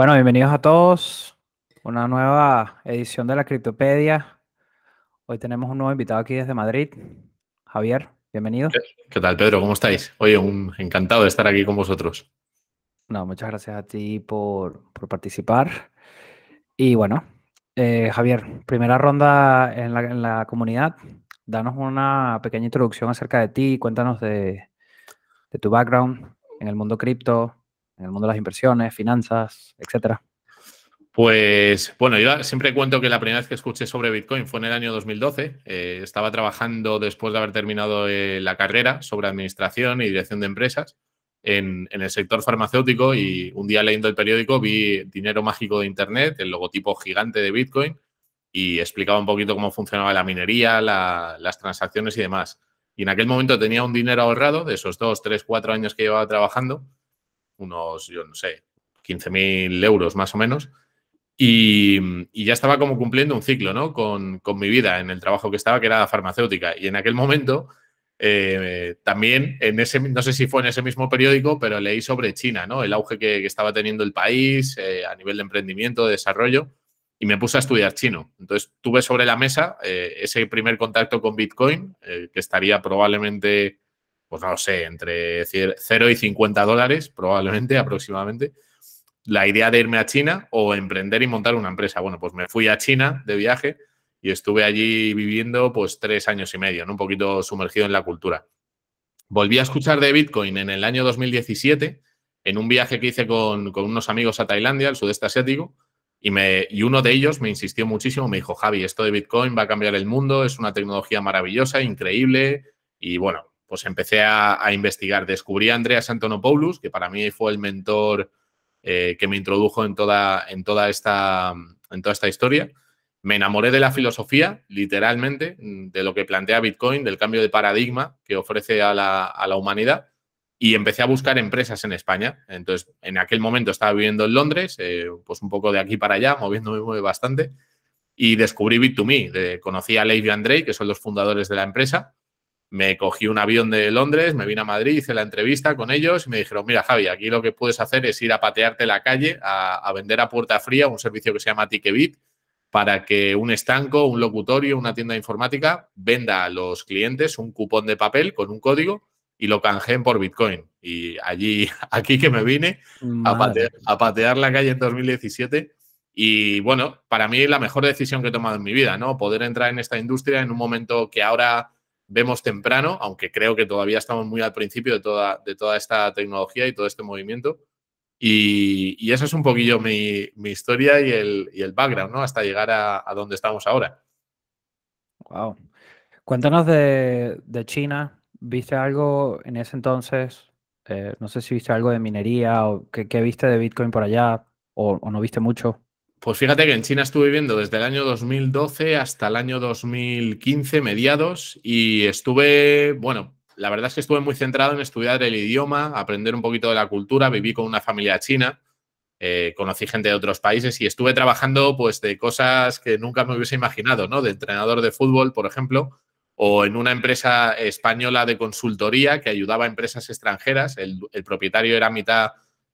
Bueno, bienvenidos a todos. Una nueva edición de la Criptopedia. Hoy tenemos un nuevo invitado aquí desde Madrid. Javier, bienvenido. ¿Qué, tal, Pedro? ¿Cómo estáis? Oye, un encantado de estar aquí con vosotros. No, muchas gracias a ti por, participar. Y bueno, eh, Javier, primera ronda en la, en la, comunidad. Danos una pequeña introducción acerca de ti. Cuéntanos de, de tu background en el mundo cripto, en el mundo de las inversiones, finanzas, etcétera. Pues bueno, yo siempre cuento que la primera vez que escuché sobre Bitcoin fue en el año 2012. Eh, estaba trabajando después de haber terminado eh, la carrera sobre administración y dirección de empresas en, el sector farmacéutico y un día leyendo el periódico vi Dinero Mágico de Internet, el logotipo gigante de Bitcoin y explicaba un poquito cómo funcionaba la minería, las transacciones y demás. Y en aquel momento tenía un dinero ahorrado de esos dos, tres, cuatro años que llevaba trabajando, unos, yo no sé, 15.000 euros más o menos. Y, ya estaba como cumpliendo un ciclo, ¿no? Con, mi vida en el trabajo que estaba, que era farmacéutica. Y en aquel momento, eh, también, en ese, no sé si fue en ese mismo periódico, pero leí sobre China, ¿no? El auge que, estaba teniendo el país eh, a nivel de emprendimiento, de desarrollo, y me puse a estudiar chino. Entonces, tuve sobre la mesa eh, ese primer contacto con Bitcoin, que estaría probablemente, pues no lo sé, entre 0 y 50 dólares, probablemente, aproximadamente la idea de irme a China o emprender y montar una empresa. Bueno, pues me fui a China de viaje y estuve allí viviendo pues tres años y medio, ¿no? un poquito sumergido en la cultura. Volví a escuchar de Bitcoin en el año 2017 en un viaje que hice con, unos amigos a Tailandia, al sudeste asiático, y, me, y uno de ellos me insistió muchísimo, me dijo, Javi, esto de Bitcoin va a cambiar el mundo, es una tecnología maravillosa, increíble, y bueno, pues empecé a, a investigar. Descubrí a Andreas Antonopoulos, que para mí fue el mentor eh, que me introdujo en toda, en, toda esta, en toda esta historia. Me enamoré de la filosofía, literalmente, de lo que plantea Bitcoin, del cambio de paradigma que ofrece a la, humanidad y empecé a buscar empresas en España. Entonces, en aquel momento estaba viviendo en Londres, eh, pues un poco de aquí para allá, moviéndome bastante, y descubrí Bit2Me. conocí a Leif y Andrei, que son los fundadores de la empresa, me cogí un avión de Londres, me vine a Madrid, hice la entrevista con ellos y me dijeron, mira Javi, aquí lo que puedes hacer es ir a patearte la calle, a, vender a puerta fría un servicio que se llama Ticketbit para que un estanco, un locutorio, una tienda informática venda a los clientes un cupón de papel con un código y lo canjeen por Bitcoin. Y allí, aquí que me vine a patear, a patear, la calle en 2017. Y bueno, para mí la mejor decisión que he tomado en mi vida, ¿no? Poder entrar en esta industria en un momento que ahora vemos temprano, aunque creo que todavía estamos muy al principio de toda, de toda esta tecnología y todo este movimiento. Y, y esa es un poquillo mi, mi historia y el, y el, background, ¿no? Hasta llegar a, a, donde estamos ahora. Wow. Cuéntanos de, de China. ¿Viste algo en ese entonces? Eh, no sé si viste algo de minería o qué, viste de Bitcoin por allá o no viste mucho. Pues fíjate que en China estuve viviendo desde el año 2012 hasta el año 2015, mediados, y estuve, bueno, la verdad es que estuve muy centrado en estudiar el idioma, aprender un poquito de la cultura, viví con una familia china, eh, conocí gente de otros países y estuve trabajando pues de cosas que nunca me hubiese imaginado, ¿no? De entrenador de fútbol, por ejemplo, o en una empresa española de consultoría que ayudaba a empresas extranjeras. El, el propietario era mitad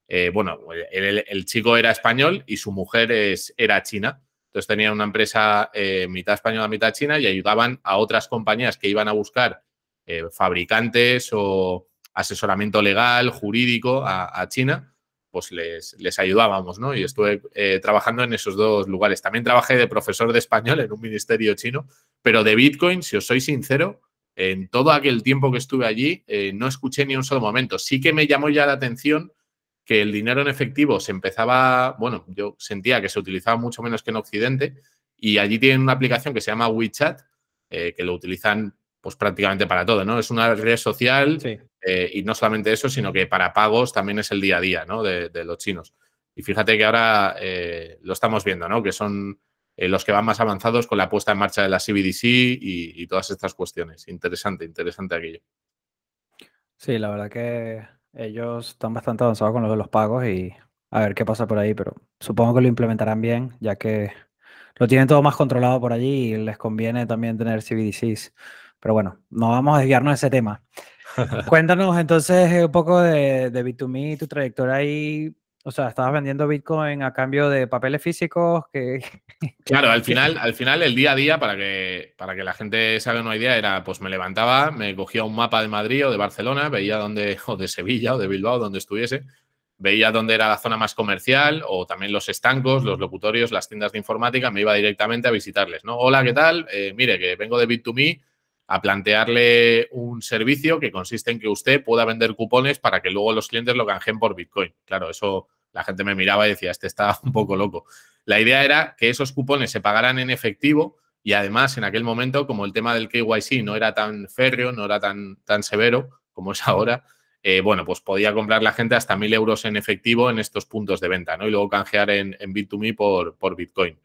eh, bueno, el, chico era español y su mujer es, era china. Entonces tenían una empresa eh, mitad española, mitad china y ayudaban a otras compañías que iban a buscar eh, fabricantes o asesoramiento legal, jurídico a, China, pues les, les, ayudábamos, ¿no? Y estuve trabajando en esos dos lugares. También trabajé de profesor de español en un ministerio chino, pero de Bitcoin, si os soy sincero, en todo aquel tiempo que estuve allí, no escuché ni un solo momento. Sí que me llamó ya la atención que el dinero en efectivo se empezaba, bueno, yo sentía que se utilizaba mucho menos que en Occidente y allí tienen una aplicación que se llama WeChat, eh, que lo utilizan pues prácticamente para todo, ¿no? Es una red social eh, y no solamente eso, sino que para pagos también es el día a día, ¿no? De, los chinos. Y fíjate que ahora eh, lo estamos viendo, ¿no? Que son los que van más avanzados con la puesta en marcha de la CBDC y, y todas estas cuestiones. Interesante, interesante aquello. Sí, la verdad que ellos están bastante avanzados con lo de los pagos y a ver qué pasa por ahí, pero supongo que lo implementarán bien, ya que lo tienen todo más controlado por allí y les conviene también tener CBDCs. Pero bueno, no vamos a desviarnos de ese tema. Cuéntanos entonces un poco de, de B2Me, tu trayectoria ahí. O sea, estabas vendiendo Bitcoin a cambio de papeles físicos que... Claro, al final, al final el día a día, para que, para que la gente se haga una idea, era pues me levantaba, me cogía un mapa de Madrid o de Barcelona, veía dónde, o de Sevilla o de Bilbao, donde estuviese, veía dónde era la zona más comercial o también los estancos, los locutorios, las tiendas de informática, me iba directamente a visitarles, ¿no? Hola, ¿qué tal? Eh, mire, que vengo de Bit2Me a plantearle un servicio que consiste en que usted pueda vender cupones para que luego los clientes lo canjeen por Bitcoin. Claro, eso la gente me miraba y decía, este está un poco loco. La idea era que esos cupones se pagaran en efectivo y además en aquel momento, como el tema del KYC no era tan férreo, no era tan, tan severo como es ahora, eh, bueno, pues podía comprar la gente hasta mil euros en efectivo en estos puntos de venta, ¿no? Y luego canjear en, en Bit2Me por, por Bitcoin.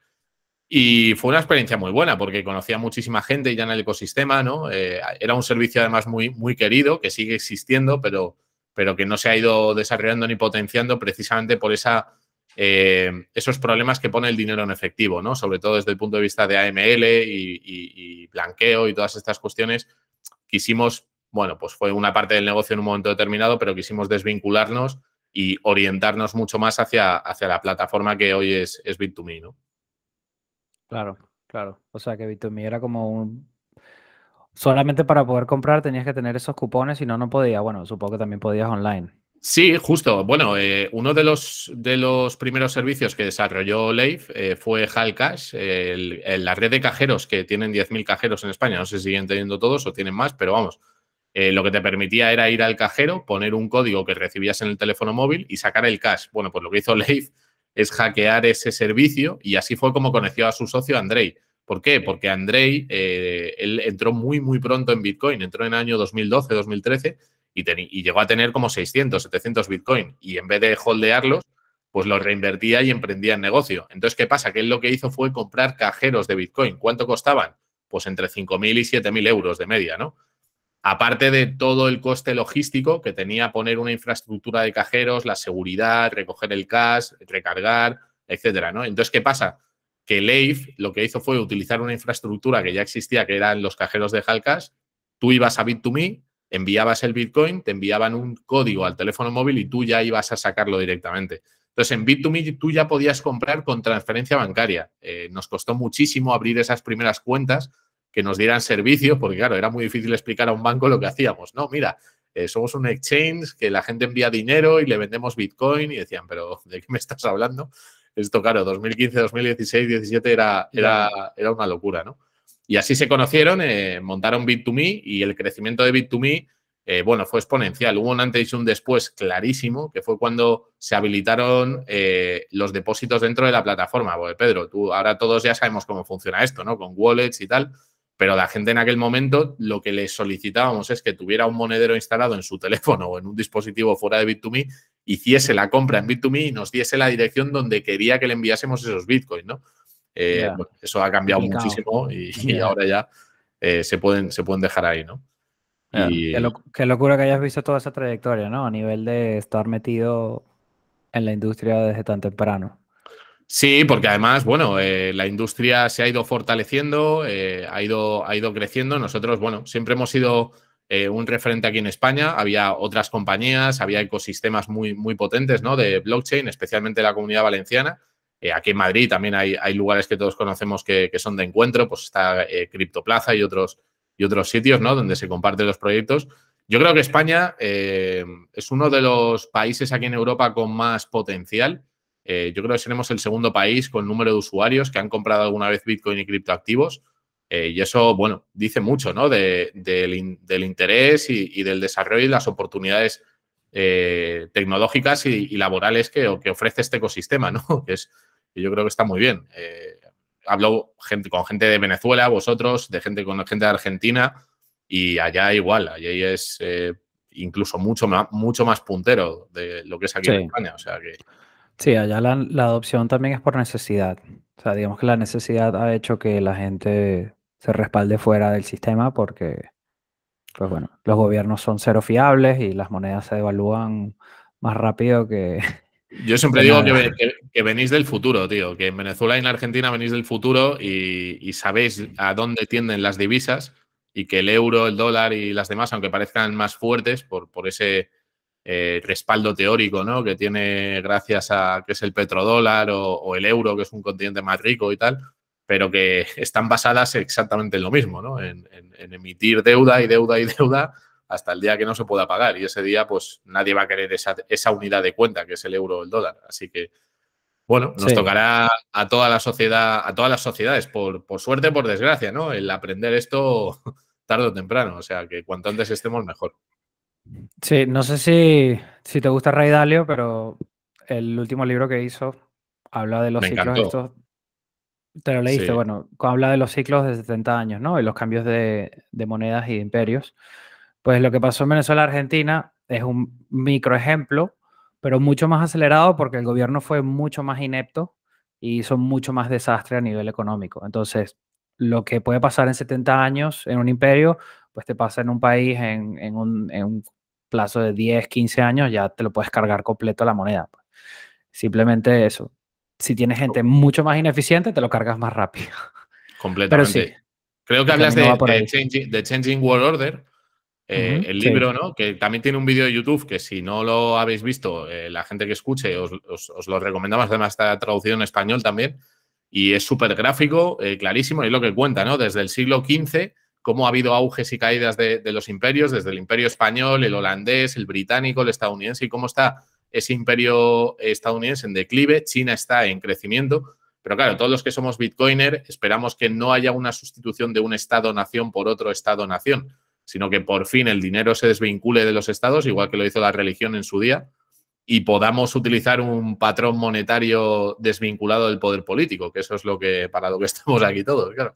Y fue una experiencia muy buena porque conocía muchísima gente ya en el ecosistema, ¿no? Eh, era un servicio además muy, muy querido, que sigue existiendo, pero, pero que no se ha ido desarrollando ni potenciando precisamente por esa, eh, esos problemas que pone el dinero en efectivo, ¿no? Sobre todo desde el punto de vista de AML y, blanqueo y todas estas cuestiones. Quisimos, bueno, pues fue una parte del negocio en un momento determinado, pero quisimos desvincularnos y orientarnos mucho más hacia, hacia la plataforma que hoy es, es Bit2Me, ¿no? Claro, claro. O sea que Bit2Me era como un... Solamente para poder comprar tenías que tener esos cupones, si no, no podía. Bueno, supongo que también podías online. Sí, justo. Bueno, eh, uno de los, de los primeros servicios que desarrolló Leif eh, fue Halcash, la red de cajeros que tienen 10.000 cajeros en España. No sé si siguen teniendo todos o tienen más, pero vamos. Eh, lo que te permitía era ir al cajero, poner un código que recibías en el teléfono móvil y sacar el cash. Bueno, pues lo que hizo Leif es hackear ese servicio y así fue como conoció a su socio Andrei. ¿Por qué? Porque Andrei, eh, él entró muy, muy pronto en Bitcoin, entró en el año 2012, 2013 y, y, llegó a tener como 600, 700 Bitcoin y en vez de holdearlos, pues los reinvertía y emprendía en negocio. Entonces, ¿qué pasa? Que él lo que hizo fue comprar cajeros de Bitcoin. ¿Cuánto costaban? Pues entre 5.000 y 7.000 euros de media, ¿no? aparte de todo el coste logístico que tenía poner una infraestructura de cajeros, la seguridad, recoger el cash, recargar, etcétera, ¿no? Entonces, ¿qué pasa? Que Leif lo que hizo fue utilizar una infraestructura que ya existía, que eran los cajeros de Halcash. Tú ibas a Bit2Me, enviabas el Bitcoin, te enviaban un código al teléfono móvil y tú ya ibas a sacarlo directamente. Entonces, en Bit2Me tú ya podías comprar con transferencia bancaria. Eh, nos costó muchísimo abrir esas primeras cuentas que nos dieran servicio, porque claro, era muy difícil explicar a un banco lo que hacíamos. No, mira, eh, somos un exchange que la gente envía dinero y le vendemos Bitcoin y decían, pero ¿de qué me estás hablando? Esto, claro, 2015, 2016, 2017 era, era, era una locura, ¿no? Y así se conocieron, eh, montaron Bit2Me y el crecimiento de Bit2Me, eh, bueno, fue exponencial. Hubo un antes y un después clarísimo, que fue cuando se habilitaron los depósitos dentro de la plataforma. Porque, Pedro, tú ahora todos ya sabemos cómo funciona esto, ¿no? Con wallets y tal pero la gente en aquel momento lo que le solicitábamos es que tuviera un monedero instalado en su teléfono o en un dispositivo fuera de Bit2Me, hiciese la compra en Bit2Me y nos diese la dirección donde quería que le enviásemos esos Bitcoins, ¿no? Eh, eso ha cambiado muchísimo y, ahora ya eh, se, pueden, se pueden dejar ahí, ¿no? qué, locura que hayas visto toda esa trayectoria, ¿no? A nivel de estar metido en la industria desde tan temprano. Sí, porque además, bueno, eh, la industria se ha ido fortaleciendo, eh, ha, ido, ha ido creciendo. Nosotros, bueno, siempre hemos sido eh, un referente aquí en España. Había otras compañías, había ecosistemas muy, muy potentes, ¿no? De blockchain, especialmente la comunidad valenciana. aquí en Madrid también hay, hay, lugares que todos conocemos que, son de encuentro, pues está Criptoplaza y otros, y otros sitios, ¿no? Donde se comparten los proyectos. Yo creo que España es uno de los países aquí en Europa con más potencial eh, yo creo que seremos el segundo país con número de usuarios que han comprado alguna vez Bitcoin y criptoactivos. Eh, y eso, bueno, dice mucho, ¿no? del, interés y, del desarrollo y las oportunidades eh, tecnológicas y, laborales que, ofrece este ecosistema, ¿no? Que es, yo creo que está muy bien. hablo gente, con gente de Venezuela, vosotros, de gente con gente de Argentina, y allá igual, allá es incluso mucho más, mucho más puntero de lo que es aquí en España. O sea que. Sí, allá la, adopción también es por necesidad. O sea, digamos que la necesidad ha hecho que la gente se respalde fuera del sistema porque, pues bueno, los gobiernos son cero fiables y las monedas se devalúan más rápido que... Yo siempre digo que, venís del futuro, tío, que en Venezuela y en Argentina venís del futuro y, sabéis a dónde tienden las divisas y que el euro, el dólar y las demás, aunque parezcan más fuertes por, por ese eh, respaldo teórico, ¿no? Que tiene gracias a que es el petrodólar o, el euro, que es un continente más rico y tal, pero que están basadas exactamente en lo mismo, ¿no? En, emitir deuda y deuda y deuda hasta el día que no se pueda pagar. Y ese día, pues nadie va a querer esa, unidad de cuenta, que es el euro o el dólar. Así que, bueno, nos tocará a toda la sociedad, a todas las sociedades, por, por suerte, por desgracia, ¿no? El aprender esto tarde o temprano. O sea, que cuanto antes estemos, mejor. Sí, no sé si, si te gusta Ray Dalio, pero el último libro que hizo habla de los ciclos estos. Te lo leíste, bueno, habla de los ciclos de 70 años, ¿no? Y los cambios de, de monedas y de imperios. Pues lo que pasó en Venezuela-Argentina es un micro ejemplo, pero mucho más acelerado porque el gobierno fue mucho más inepto y hizo mucho más desastre a nivel económico. Entonces, lo que puede pasar en 70 años en un imperio, pues te pasa en un país en, en, un, en un, plazo de 10, 15 años, ya te lo puedes cargar completo la moneda. Pues. Simplemente eso. Si tienes gente mucho más ineficiente, te lo cargas más rápido. Completamente. Pero sí, Creo que hablas de, de, changing, World Order, eh, el libro, ¿no? Que también tiene un vídeo de YouTube que si no lo habéis visto, eh, la gente que escuche, os, os, lo recomendamos. Además está traducido en español también. Y es súper gráfico, eh, clarísimo, y es lo que cuenta, ¿no? Desde el siglo XV cómo ha habido auges y caídas de, los imperios, desde el imperio español, el holandés, el británico, el estadounidense, y cómo está ese imperio estadounidense en declive, China está en crecimiento, pero claro, todos los que somos bitcoiner esperamos que no haya una sustitución de un Estado-nación por otro Estado-nación, sino que por fin el dinero se desvincule de los estados, igual que lo hizo la religión en su día, y podamos utilizar un patrón monetario desvinculado del poder político, que eso es lo que para lo que estamos aquí todos, claro.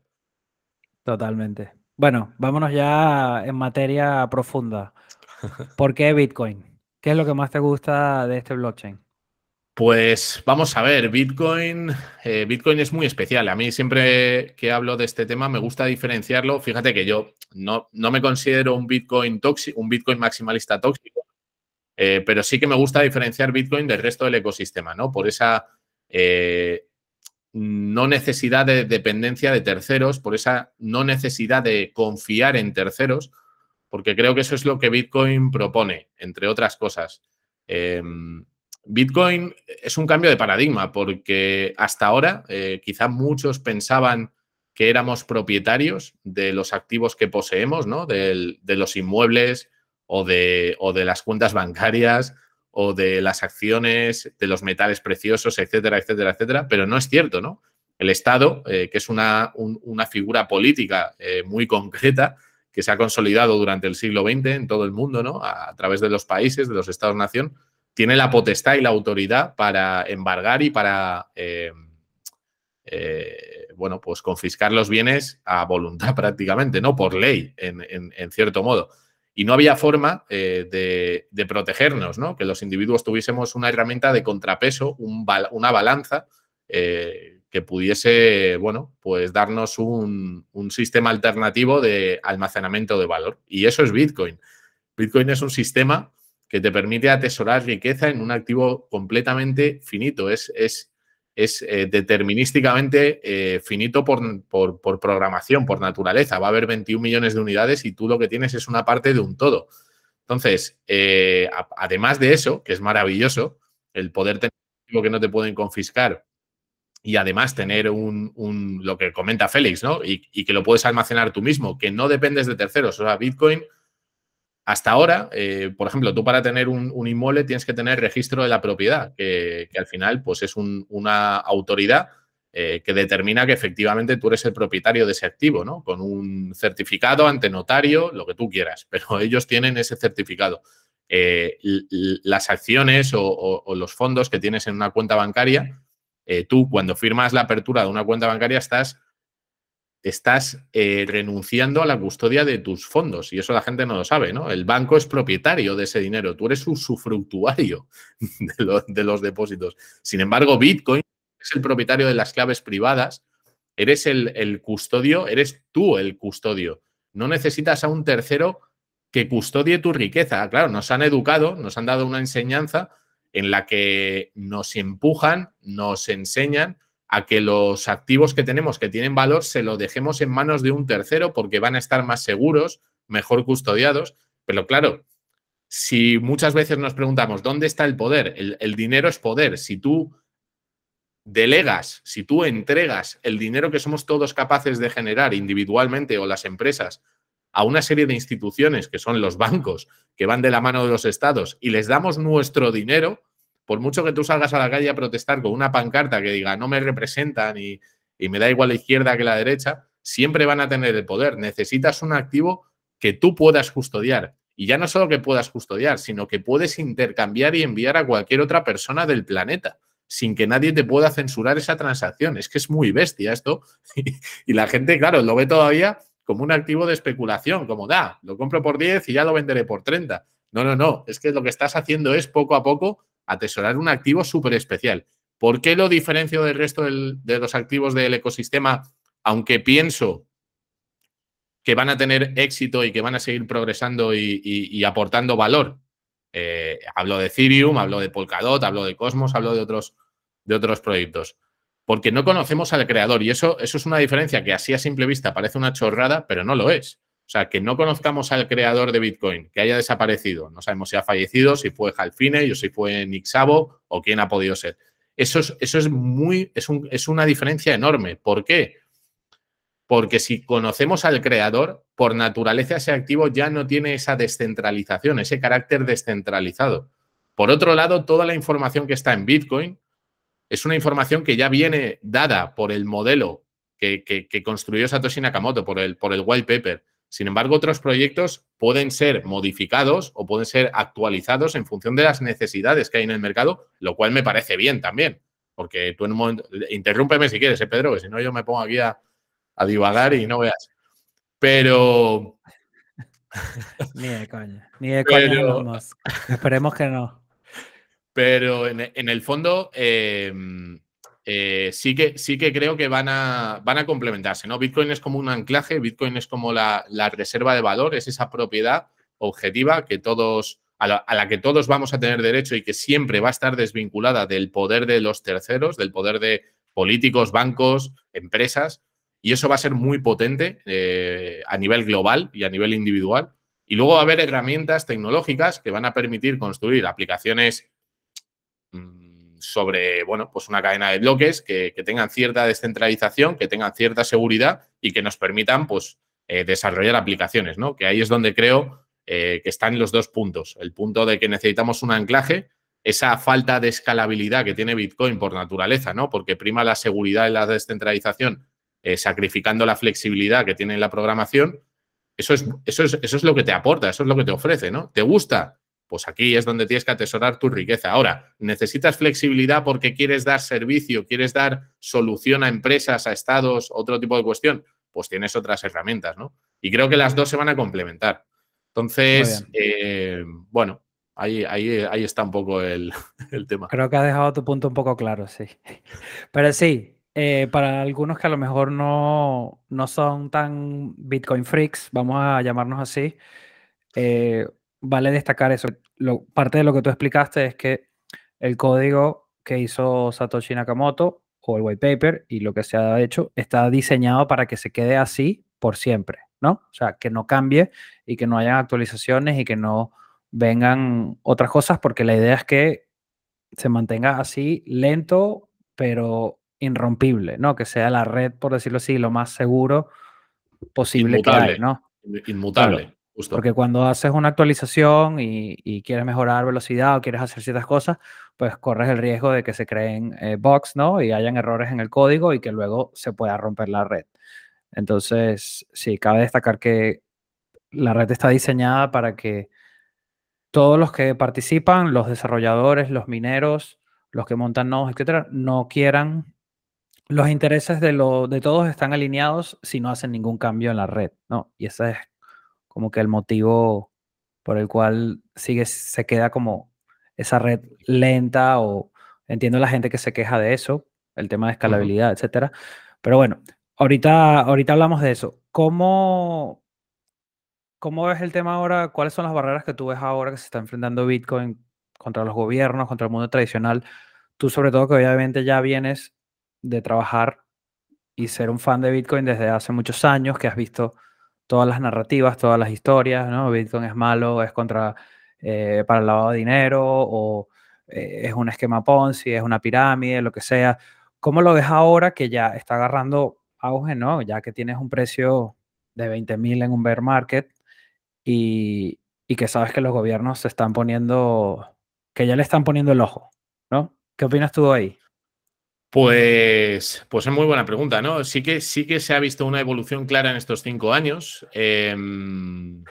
Totalmente. Bueno, vámonos ya en materia profunda. ¿Por qué Bitcoin? ¿Qué es lo que más te gusta de este blockchain? Pues vamos a ver, Bitcoin, eh, Bitcoin es muy especial. A mí siempre que hablo de este tema me gusta diferenciarlo. Fíjate que yo no, no me considero un Bitcoin tóxico, un Bitcoin maximalista tóxico, eh, pero sí que me gusta diferenciar Bitcoin del resto del ecosistema, ¿no? Por esa eh, no necesidad de dependencia de terceros, por esa no necesidad de confiar en terceros, porque creo que eso es lo que Bitcoin propone, entre otras cosas. Em, Bitcoin es un cambio de paradigma, porque hasta ahora eh, quizá muchos pensaban que éramos propietarios de los activos que poseemos, ¿no? de, los inmuebles o de, o de las cuentas bancarias o de las acciones, de los metales preciosos, etcétera, etcétera, etcétera, pero no es cierto, ¿no? El Estado, eh, que es una, una figura política eh, muy concreta, que se ha consolidado durante el siglo XX en todo el mundo, ¿no? A, través de los países, de los Estados-nación, tiene la potestad y la autoridad para embargar y para, eh, bueno, pues confiscar los bienes a voluntad prácticamente, ¿no? Por ley, en cierto modo y no había forma eh, de, protegernos, ¿no? Que los individuos tuviésemos una herramienta de contrapeso, una balanza eh, que pudiese, bueno, pues darnos un, sistema alternativo de almacenamiento de valor. Y eso es Bitcoin. Bitcoin es un sistema que te permite atesorar riqueza en un activo completamente finito. Es, es es eh, determinísticamente eh, finito por, programación, por naturaleza. Va a haber 21 millones de unidades y tú lo que tienes es una parte de un todo. Entonces, eh, además de eso, que es maravilloso, el poder tener algo que no te pueden confiscar y además tener un, lo que comenta Félix, ¿no? Y, y, que lo puedes almacenar tú mismo, que no dependes de terceros. O sea, Bitcoin hasta ahora, eh, por ejemplo, tú para tener un, inmueble tienes que tener registro de la propiedad, que, al final pues es una autoridad eh, que determina que efectivamente tú eres el propietario de ese activo, ¿no? Con un certificado ante notario, lo que tú quieras, pero ellos tienen ese certificado. Eh, las acciones o, los fondos que tienes en una cuenta bancaria, tú cuando firmas la apertura de una cuenta bancaria estás estás eh, renunciando a la custodia de tus fondos. Y eso la gente no lo sabe, ¿no? El banco es propietario de ese dinero, tú eres usufructuario de, los depósitos. Sin embargo, Bitcoin es el propietario de las claves privadas, eres el, el custodio, eres tú el custodio. No necesitas a un tercero que custodie tu riqueza. Claro, nos han educado, nos han dado una enseñanza en la que nos empujan, nos enseñan a que los activos que tenemos que tienen valor se lo dejemos en manos de un tercero porque van a estar más seguros, mejor custodiados. Pero claro, si muchas veces nos preguntamos, ¿dónde está el poder? El, dinero es poder. Si tú delegas, si tú entregas el dinero que somos todos capaces de generar individualmente o las empresas a una serie de instituciones que son los bancos, que van de la mano de los estados, y les damos nuestro dinero, por mucho que tú salgas a la calle a protestar con una pancarta que diga no me representan y, y me da igual la izquierda que la derecha, siempre van a tener el poder. Necesitas un activo que tú puedas custodiar. Y ya no solo que puedas custodiar, sino que puedes intercambiar y enviar a cualquier otra persona del planeta sin que nadie te pueda censurar esa transacción. Es que es muy bestia esto. y la gente, claro, lo ve todavía como un activo de especulación, como da, lo compro por 10 y ya lo venderé por 30. No, no, no, es que lo que estás haciendo es poco a poco atesorar un activo súper especial. ¿Por qué lo diferencio del resto de los activos del ecosistema? Aunque pienso que van a tener éxito y que van a seguir progresando y, aportando valor. Eh, hablo de Ethereum, hablo de Polkadot, hablo de Cosmos, hablo de otros, de otros proyectos. Porque no conocemos al creador y eso, eso es una diferencia que así a simple vista parece una chorrada, pero no lo es. O sea, que no conozcamos al creador de Bitcoin, que haya desaparecido. No sabemos si ha fallecido, si fue Halfine, o si fue Nick o quién ha podido ser. Eso es, eso es muy, es, es una diferencia enorme. ¿Por qué? Porque si conocemos al creador, por naturaleza ese activo ya no tiene esa descentralización, ese carácter descentralizado. Por otro lado, toda la información que está en Bitcoin es una información que ya viene dada por el modelo que, construyó Satoshi Nakamoto, por el, por el white paper. Sin embargo, otros proyectos pueden ser modificados o pueden ser actualizados en función de las necesidades que hay en el mercado, lo cual me parece bien también. Porque tú en un momento, interrúmpeme si quieres, ¿eh, Pedro, que si no yo me pongo aquí a, a divagar y no veas. Pero. ni de coña. Ni de coña. Esperemos que no. Pero en, el fondo. Em, eh, sí, que, sí que creo que van a, van a complementarse, ¿no? Bitcoin es como un anclaje, Bitcoin es como la, reserva de valor, es esa propiedad objetiva que todos, a la, que todos vamos a tener derecho y que siempre va a estar desvinculada del poder de los terceros, del poder de políticos, bancos, empresas, y eso va a ser muy potente eh, a nivel global y a nivel individual. Y luego va a haber herramientas tecnológicas que van a permitir construir aplicaciones mm, sobre, bueno, pues una cadena de bloques que, tengan cierta descentralización, que tengan cierta seguridad y que nos permitan, pues, eh, desarrollar aplicaciones, ¿no? Que ahí es donde creo eh, que están los dos puntos. El punto de que necesitamos un anclaje, esa falta de escalabilidad que tiene Bitcoin por naturaleza, ¿no? Porque prima la seguridad y la descentralización eh, sacrificando la flexibilidad que tiene la programación, eso es, eso, es, eso es lo que te aporta, eso es lo que te ofrece, ¿no? ¿Te gusta? Pues aquí es donde tienes que atesorar tu riqueza. Ahora, necesitas flexibilidad porque quieres dar servicio, quieres dar solución a empresas, a estados, otro tipo de cuestión, pues tienes otras herramientas, ¿no? Y creo que las dos se van a complementar. Entonces, eh, bueno, ahí, ahí, ahí está un poco el, el tema. Creo que has dejado tu punto un poco claro, sí. Pero sí, eh, para algunos que a lo mejor no, no son tan Bitcoin freaks, vamos a llamarnos así, eh, vale destacar eso. Lo, parte de lo que tú explicaste es que el código que hizo Satoshi Nakamoto o el white paper y lo que se ha hecho está diseñado para que se quede así por siempre, ¿no? O sea, que no cambie y que no hayan actualizaciones y que no vengan otras cosas porque la idea es que se mantenga así lento, pero irrompible, ¿no? Que sea la red, por decirlo así, lo más seguro posible que hay, ¿no? Inmutable. Justo. Porque cuando haces una actualización y, quieres mejorar velocidad o quieres hacer ciertas cosas, pues corres el riesgo de que se creen eh, bugs, ¿no? Y hayan errores en el código y que luego se pueda romper la red. Entonces, sí, cabe destacar que la red está diseñada para que todos los que participan, los desarrolladores, los mineros, los que montan nodos, etcétera, no quieran los intereses de, lo, de todos están alineados si no hacen ningún cambio en la red, ¿no? Y ese es como que el motivo por el cual sigue, se queda como esa red lenta o entiendo la gente que se queja de eso, el tema de escalabilidad, etcétera. Pero bueno, ahorita, ahorita hablamos de eso. ¿Cómo, ¿Cómo ves el tema ahora? ¿Cuáles son las barreras que tú ves ahora que se está enfrentando Bitcoin contra los gobiernos, contra el mundo tradicional? Tú sobre todo que obviamente ya vienes de trabajar y ser un fan de Bitcoin desde hace muchos años, que has visto todas las narrativas, todas las historias, ¿no? Bitcoin es malo, es contra eh, para el lavado de dinero o eh, es un esquema Ponzi, es una pirámide, lo que sea. ¿Cómo lo ves ahora que ya está agarrando auge, ¿no? Ya que tienes un precio de 20 mil en un bear market y, y que sabes que los gobiernos se están poniendo, que ya le están poniendo el ojo, ¿no? ¿Qué opinas tú ahí? Pues, pues es muy buena pregunta, ¿no? Sí que, sí que se ha visto una evolución clara en estos cinco años. Em,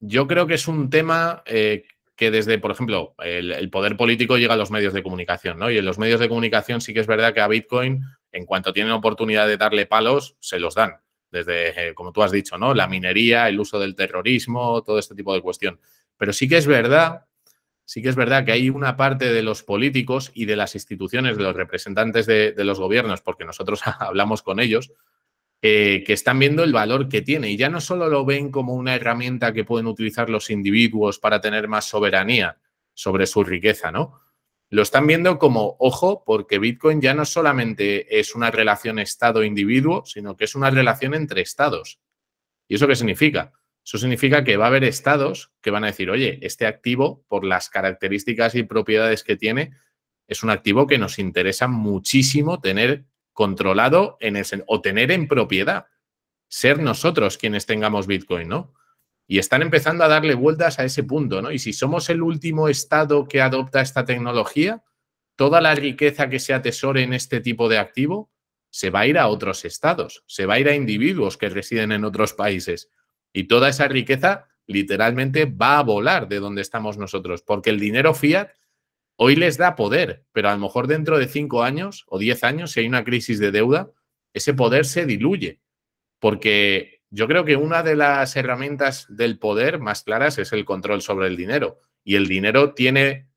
yo creo que es un tema eh, que desde, por ejemplo, el, poder político llega a los medios de comunicación, ¿no? Y en los medios de comunicación sí que es verdad que a Bitcoin, en cuanto tienen oportunidad de darle palos, se los dan. Desde, eh, como tú has dicho, ¿no? La minería, el uso del terrorismo, todo este tipo de cuestión. Pero sí que es verdad sí que es verdad que hay una parte de los políticos y de las instituciones, de los representantes de, los gobiernos, porque nosotros hablamos con ellos, eh, que están viendo el valor que tiene y ya no solo lo ven como una herramienta que pueden utilizar los individuos para tener más soberanía sobre su riqueza, ¿no? Lo están viendo como, ojo, porque Bitcoin ya no solamente es una relación Estado-individuo, sino que es una relación entre Estados. ¿Y eso qué significa? Eso significa que va a haber estados que van a decir, oye, este activo, por las características y propiedades que tiene, es un activo que nos interesa muchísimo tener controlado en ese, o tener en propiedad. Ser nosotros quienes tengamos Bitcoin, ¿no? Y están empezando a darle vueltas a ese punto, ¿no? Y si somos el último estado que adopta esta tecnología, toda la riqueza que se atesore en este tipo de activo se va a ir a otros estados, se va a ir a individuos que residen en otros países. Y toda esa riqueza literalmente va a volar de donde estamos nosotros, porque el dinero fiat hoy les da poder, pero a lo mejor dentro de cinco años o diez años, si hay una crisis de deuda, ese poder se diluye. Porque yo creo que una de las herramientas del poder más claras es el control sobre el dinero. Y el dinero tiene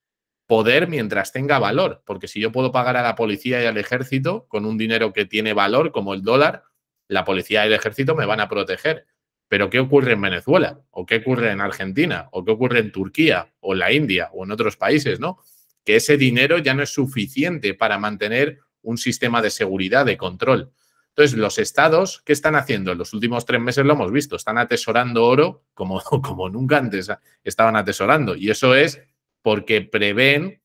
poder mientras tenga valor, porque si yo puedo pagar a la policía y al ejército con un dinero que tiene valor, como el dólar, la policía y el ejército me van a proteger. Pero ¿qué ocurre en Venezuela? ¿O qué ocurre en Argentina? ¿O qué ocurre en Turquía? ¿O en la India? ¿O en otros países? ¿no? Que ese dinero ya no es suficiente para mantener un sistema de seguridad, de control. Entonces, los estados, ¿qué están haciendo? En los últimos tres meses lo hemos visto, están atesorando oro como, como nunca antes estaban atesorando. Y eso es porque prevén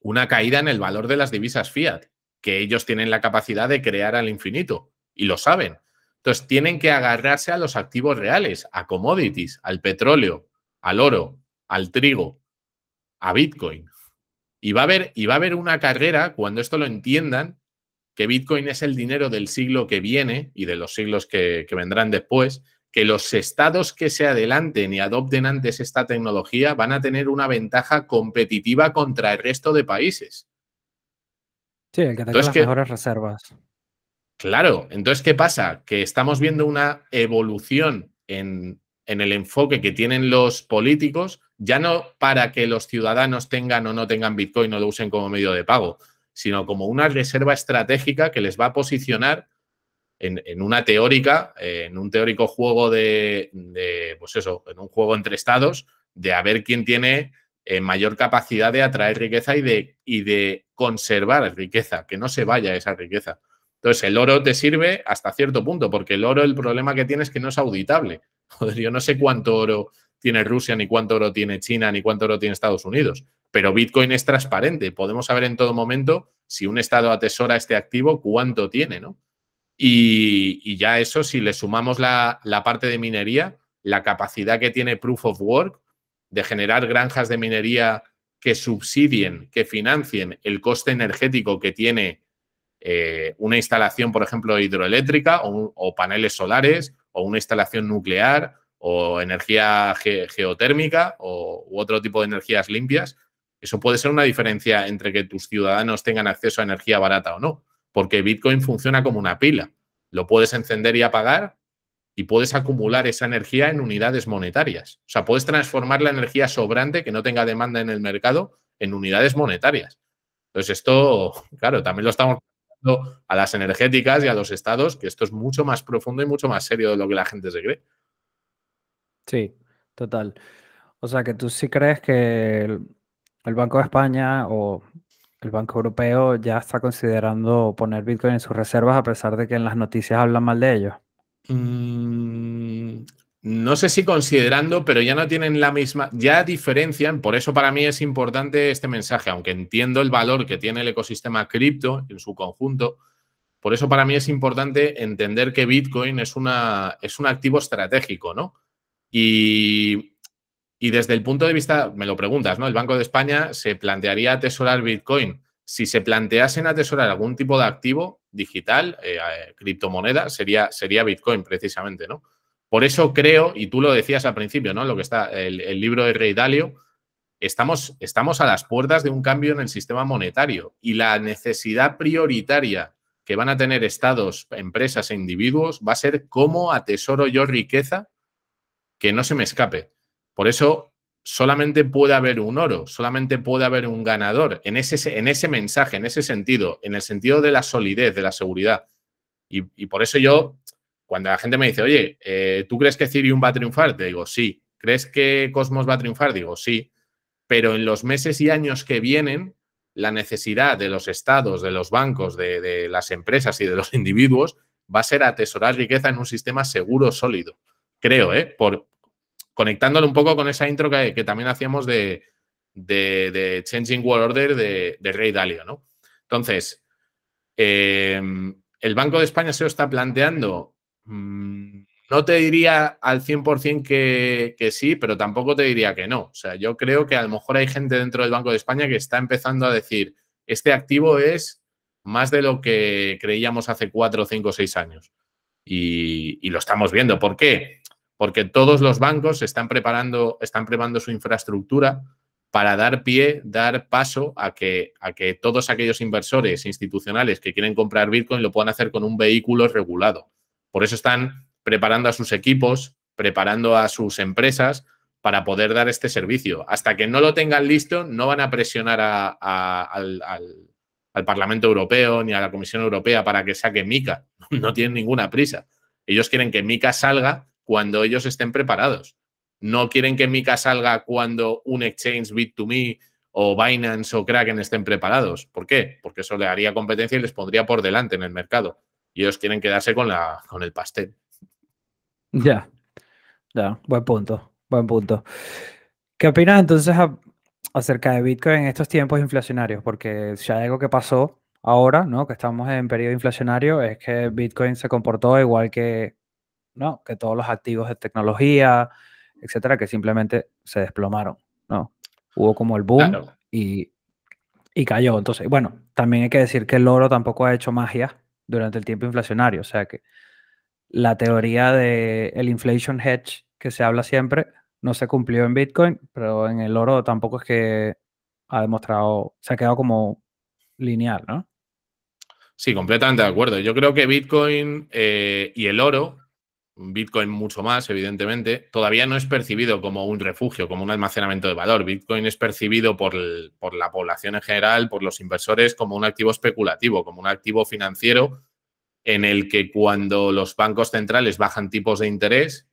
una caída en el valor de las divisas fiat, que ellos tienen la capacidad de crear al infinito y lo saben. Entonces, tienen que agarrarse a los activos reales, a commodities, al petróleo, al oro, al trigo, a Bitcoin. Y va a haber, y va a haber una carrera, cuando esto lo entiendan, que Bitcoin es el dinero del siglo que viene y de los siglos que, que vendrán después, que los estados que se adelanten y adopten antes esta tecnología van a tener una ventaja competitiva contra el resto de países. Sí, el que tenga las mejores reservas. Claro, entonces, ¿qué pasa? Que estamos viendo una evolución en, el enfoque que tienen los políticos, ya no para que los ciudadanos tengan o no tengan Bitcoin o lo usen como medio de pago, sino como una reserva estratégica que les va a posicionar en, una teórica, en un teórico juego de, pues eso, en un juego entre estados, de a ver quién tiene eh, mayor capacidad de atraer riqueza y de, y de conservar riqueza, que no se vaya esa riqueza. Entonces, el oro te sirve hasta cierto punto, porque el oro, el problema que tiene es que no es auditable. Joder, yo no sé cuánto oro tiene Rusia, ni cuánto oro tiene China, ni cuánto oro tiene Estados Unidos. Pero Bitcoin es transparente. Podemos saber en todo momento si un Estado atesora este activo, cuánto tiene, ¿no? Y, ya eso, si le sumamos la, la parte de minería, la capacidad que tiene Proof of Work de generar granjas de minería que subsidien, que financien el coste energético que tiene eh, una instalación, por ejemplo, hidroeléctrica o, paneles solares o una instalación nuclear o energía geotérmica o, otro tipo de energías limpias, eso puede ser una diferencia entre que tus ciudadanos tengan acceso a energía barata o no, porque Bitcoin funciona como una pila. Lo puedes encender y apagar y puedes acumular esa energía en unidades monetarias. O sea, puedes transformar la energía sobrante que no tenga demanda en el mercado en unidades monetarias. Entonces, esto, claro, también lo estamos a las energéticas y a los estados, que esto es mucho más profundo y mucho más serio de lo que la gente se cree. Sí, total. O sea, que tú sí crees que el, Banco de España o el Banco Europeo ya está considerando poner Bitcoin en sus reservas a pesar de que en las noticias hablan mal de ellos. Mm, no sé si considerando, pero ya no tienen la misma, ya diferencian, por eso para mí es importante este mensaje, aunque entiendo el valor que tiene el ecosistema cripto en su conjunto, por eso para mí es importante entender que Bitcoin es, una, es un activo estratégico, ¿no? Y, desde el punto de vista, me lo preguntas, ¿no? El Banco de España se plantearía atesorar Bitcoin. Si se planteasen atesorar algún tipo de activo digital, eh, eh, criptomoneda, sería, sería Bitcoin precisamente, ¿no? Por eso creo, y tú lo decías al principio, ¿no? Lo que está, el, libro de Rey Dalio, estamos, estamos a las puertas de un cambio en el sistema monetario y la necesidad prioritaria que van a tener estados, empresas e individuos va a ser cómo atesoro yo riqueza que no se me escape. Por eso solamente puede haber un oro, solamente puede haber un ganador en ese, en ese mensaje, en ese sentido, en el sentido de la solidez, de la seguridad. Y por eso yo cuando la gente me dice, oye, eh, ¿tú crees que Ethereum va a triunfar? Te digo, sí. ¿Crees que Cosmos va a triunfar? Digo, sí. Pero en los meses y años que vienen, la necesidad de los estados, de los bancos, de, las empresas y de los individuos va a ser atesorar riqueza en un sistema seguro, sólido. Creo, ¿eh? Por, conectándolo un poco con esa intro que, también hacíamos de, de, Changing World Order de, de Rey Dalio, ¿no? Entonces, eh, el Banco de España se lo está planteando Mm, no te diría al 100% que, que, sí, pero tampoco te diría que no. O sea, yo creo que a lo mejor hay gente dentro del Banco de España que está empezando a decir, este activo es más de lo que creíamos hace cuatro, cinco, seis años. Y, lo estamos viendo. ¿Por qué? Porque todos los bancos están preparando, están preparando su infraestructura para dar pie, dar paso a que, a que todos aquellos inversores institucionales que quieren comprar Bitcoin lo puedan hacer con un vehículo regulado. Por eso están preparando a sus equipos, preparando a sus empresas para poder dar este servicio. Hasta que no lo tengan listo, no van a presionar al, Parlamento Europeo ni a la Comisión Europea para que saque MICA. No tienen ninguna prisa. Ellos quieren que MICA salga cuando ellos estén preparados. No quieren que MICA salga cuando un exchange Bit2Me o Binance o Kraken estén preparados. ¿Por qué? Porque eso le haría competencia y les pondría por delante en el mercado y ellos quieren quedarse con, la, con el pastel. Ya, ya, buen punto, buen punto. ¿Qué opinas entonces acerca de Bitcoin en estos tiempos inflacionarios? Porque si hay algo que pasó ahora, ¿no? Que estamos en periodo inflacionario, es que Bitcoin se comportó igual que, ¿no? Que todos los activos de tecnología, etcétera, que simplemente se desplomaron, ¿no? Hubo como el boom y, y cayó. Entonces, bueno, también hay que decir que el oro tampoco ha hecho magia durante el tiempo inflacionario. O sea que la teoría del el inflation hedge que se habla siempre no se cumplió en Bitcoin, pero en el oro tampoco es que ha demostrado, se ha quedado como lineal, ¿no? Sí, completamente de acuerdo. Yo creo que Bitcoin eh, y el oro, Bitcoin mucho más, evidentemente, todavía no es percibido como un refugio, como un almacenamiento de valor. Bitcoin es percibido por, por, la población en general, por los inversores, como un activo especulativo, como un activo financiero en el que cuando los bancos centrales bajan tipos de interés,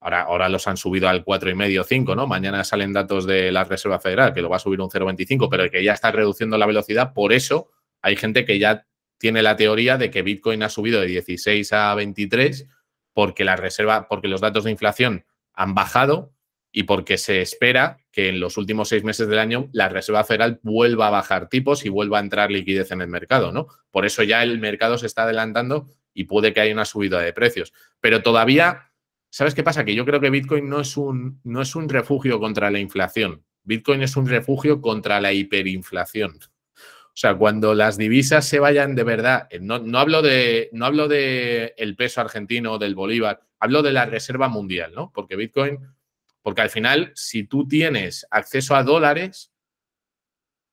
ahora, ahora los han subido al 4,5 o 5, ¿no? Mañana salen datos de la Reserva Federal, que lo va a subir un 0,25, pero que ya está reduciendo la velocidad. Por eso hay gente que ya tiene la teoría de que Bitcoin ha subido de 16 a 23 porque la reserva, porque los datos de inflación han bajado y porque se espera que en los últimos seis meses del año la Reserva Federal vuelva a bajar tipos y vuelva a entrar liquidez en el mercado, ¿no? Por eso ya el mercado se está adelantando y puede que haya una subida de precios. Pero todavía, ¿sabes qué pasa? Que yo creo que Bitcoin no es un, no es un refugio contra la inflación. Bitcoin es un refugio contra la hiperinflación. O sea, cuando las divisas se vayan de verdad, eh, no, hablo de no hablo de el peso argentino o del bolívar, hablo de la reserva mundial, ¿no? Porque Bitcoin, porque al final, si tú tienes acceso a dólares,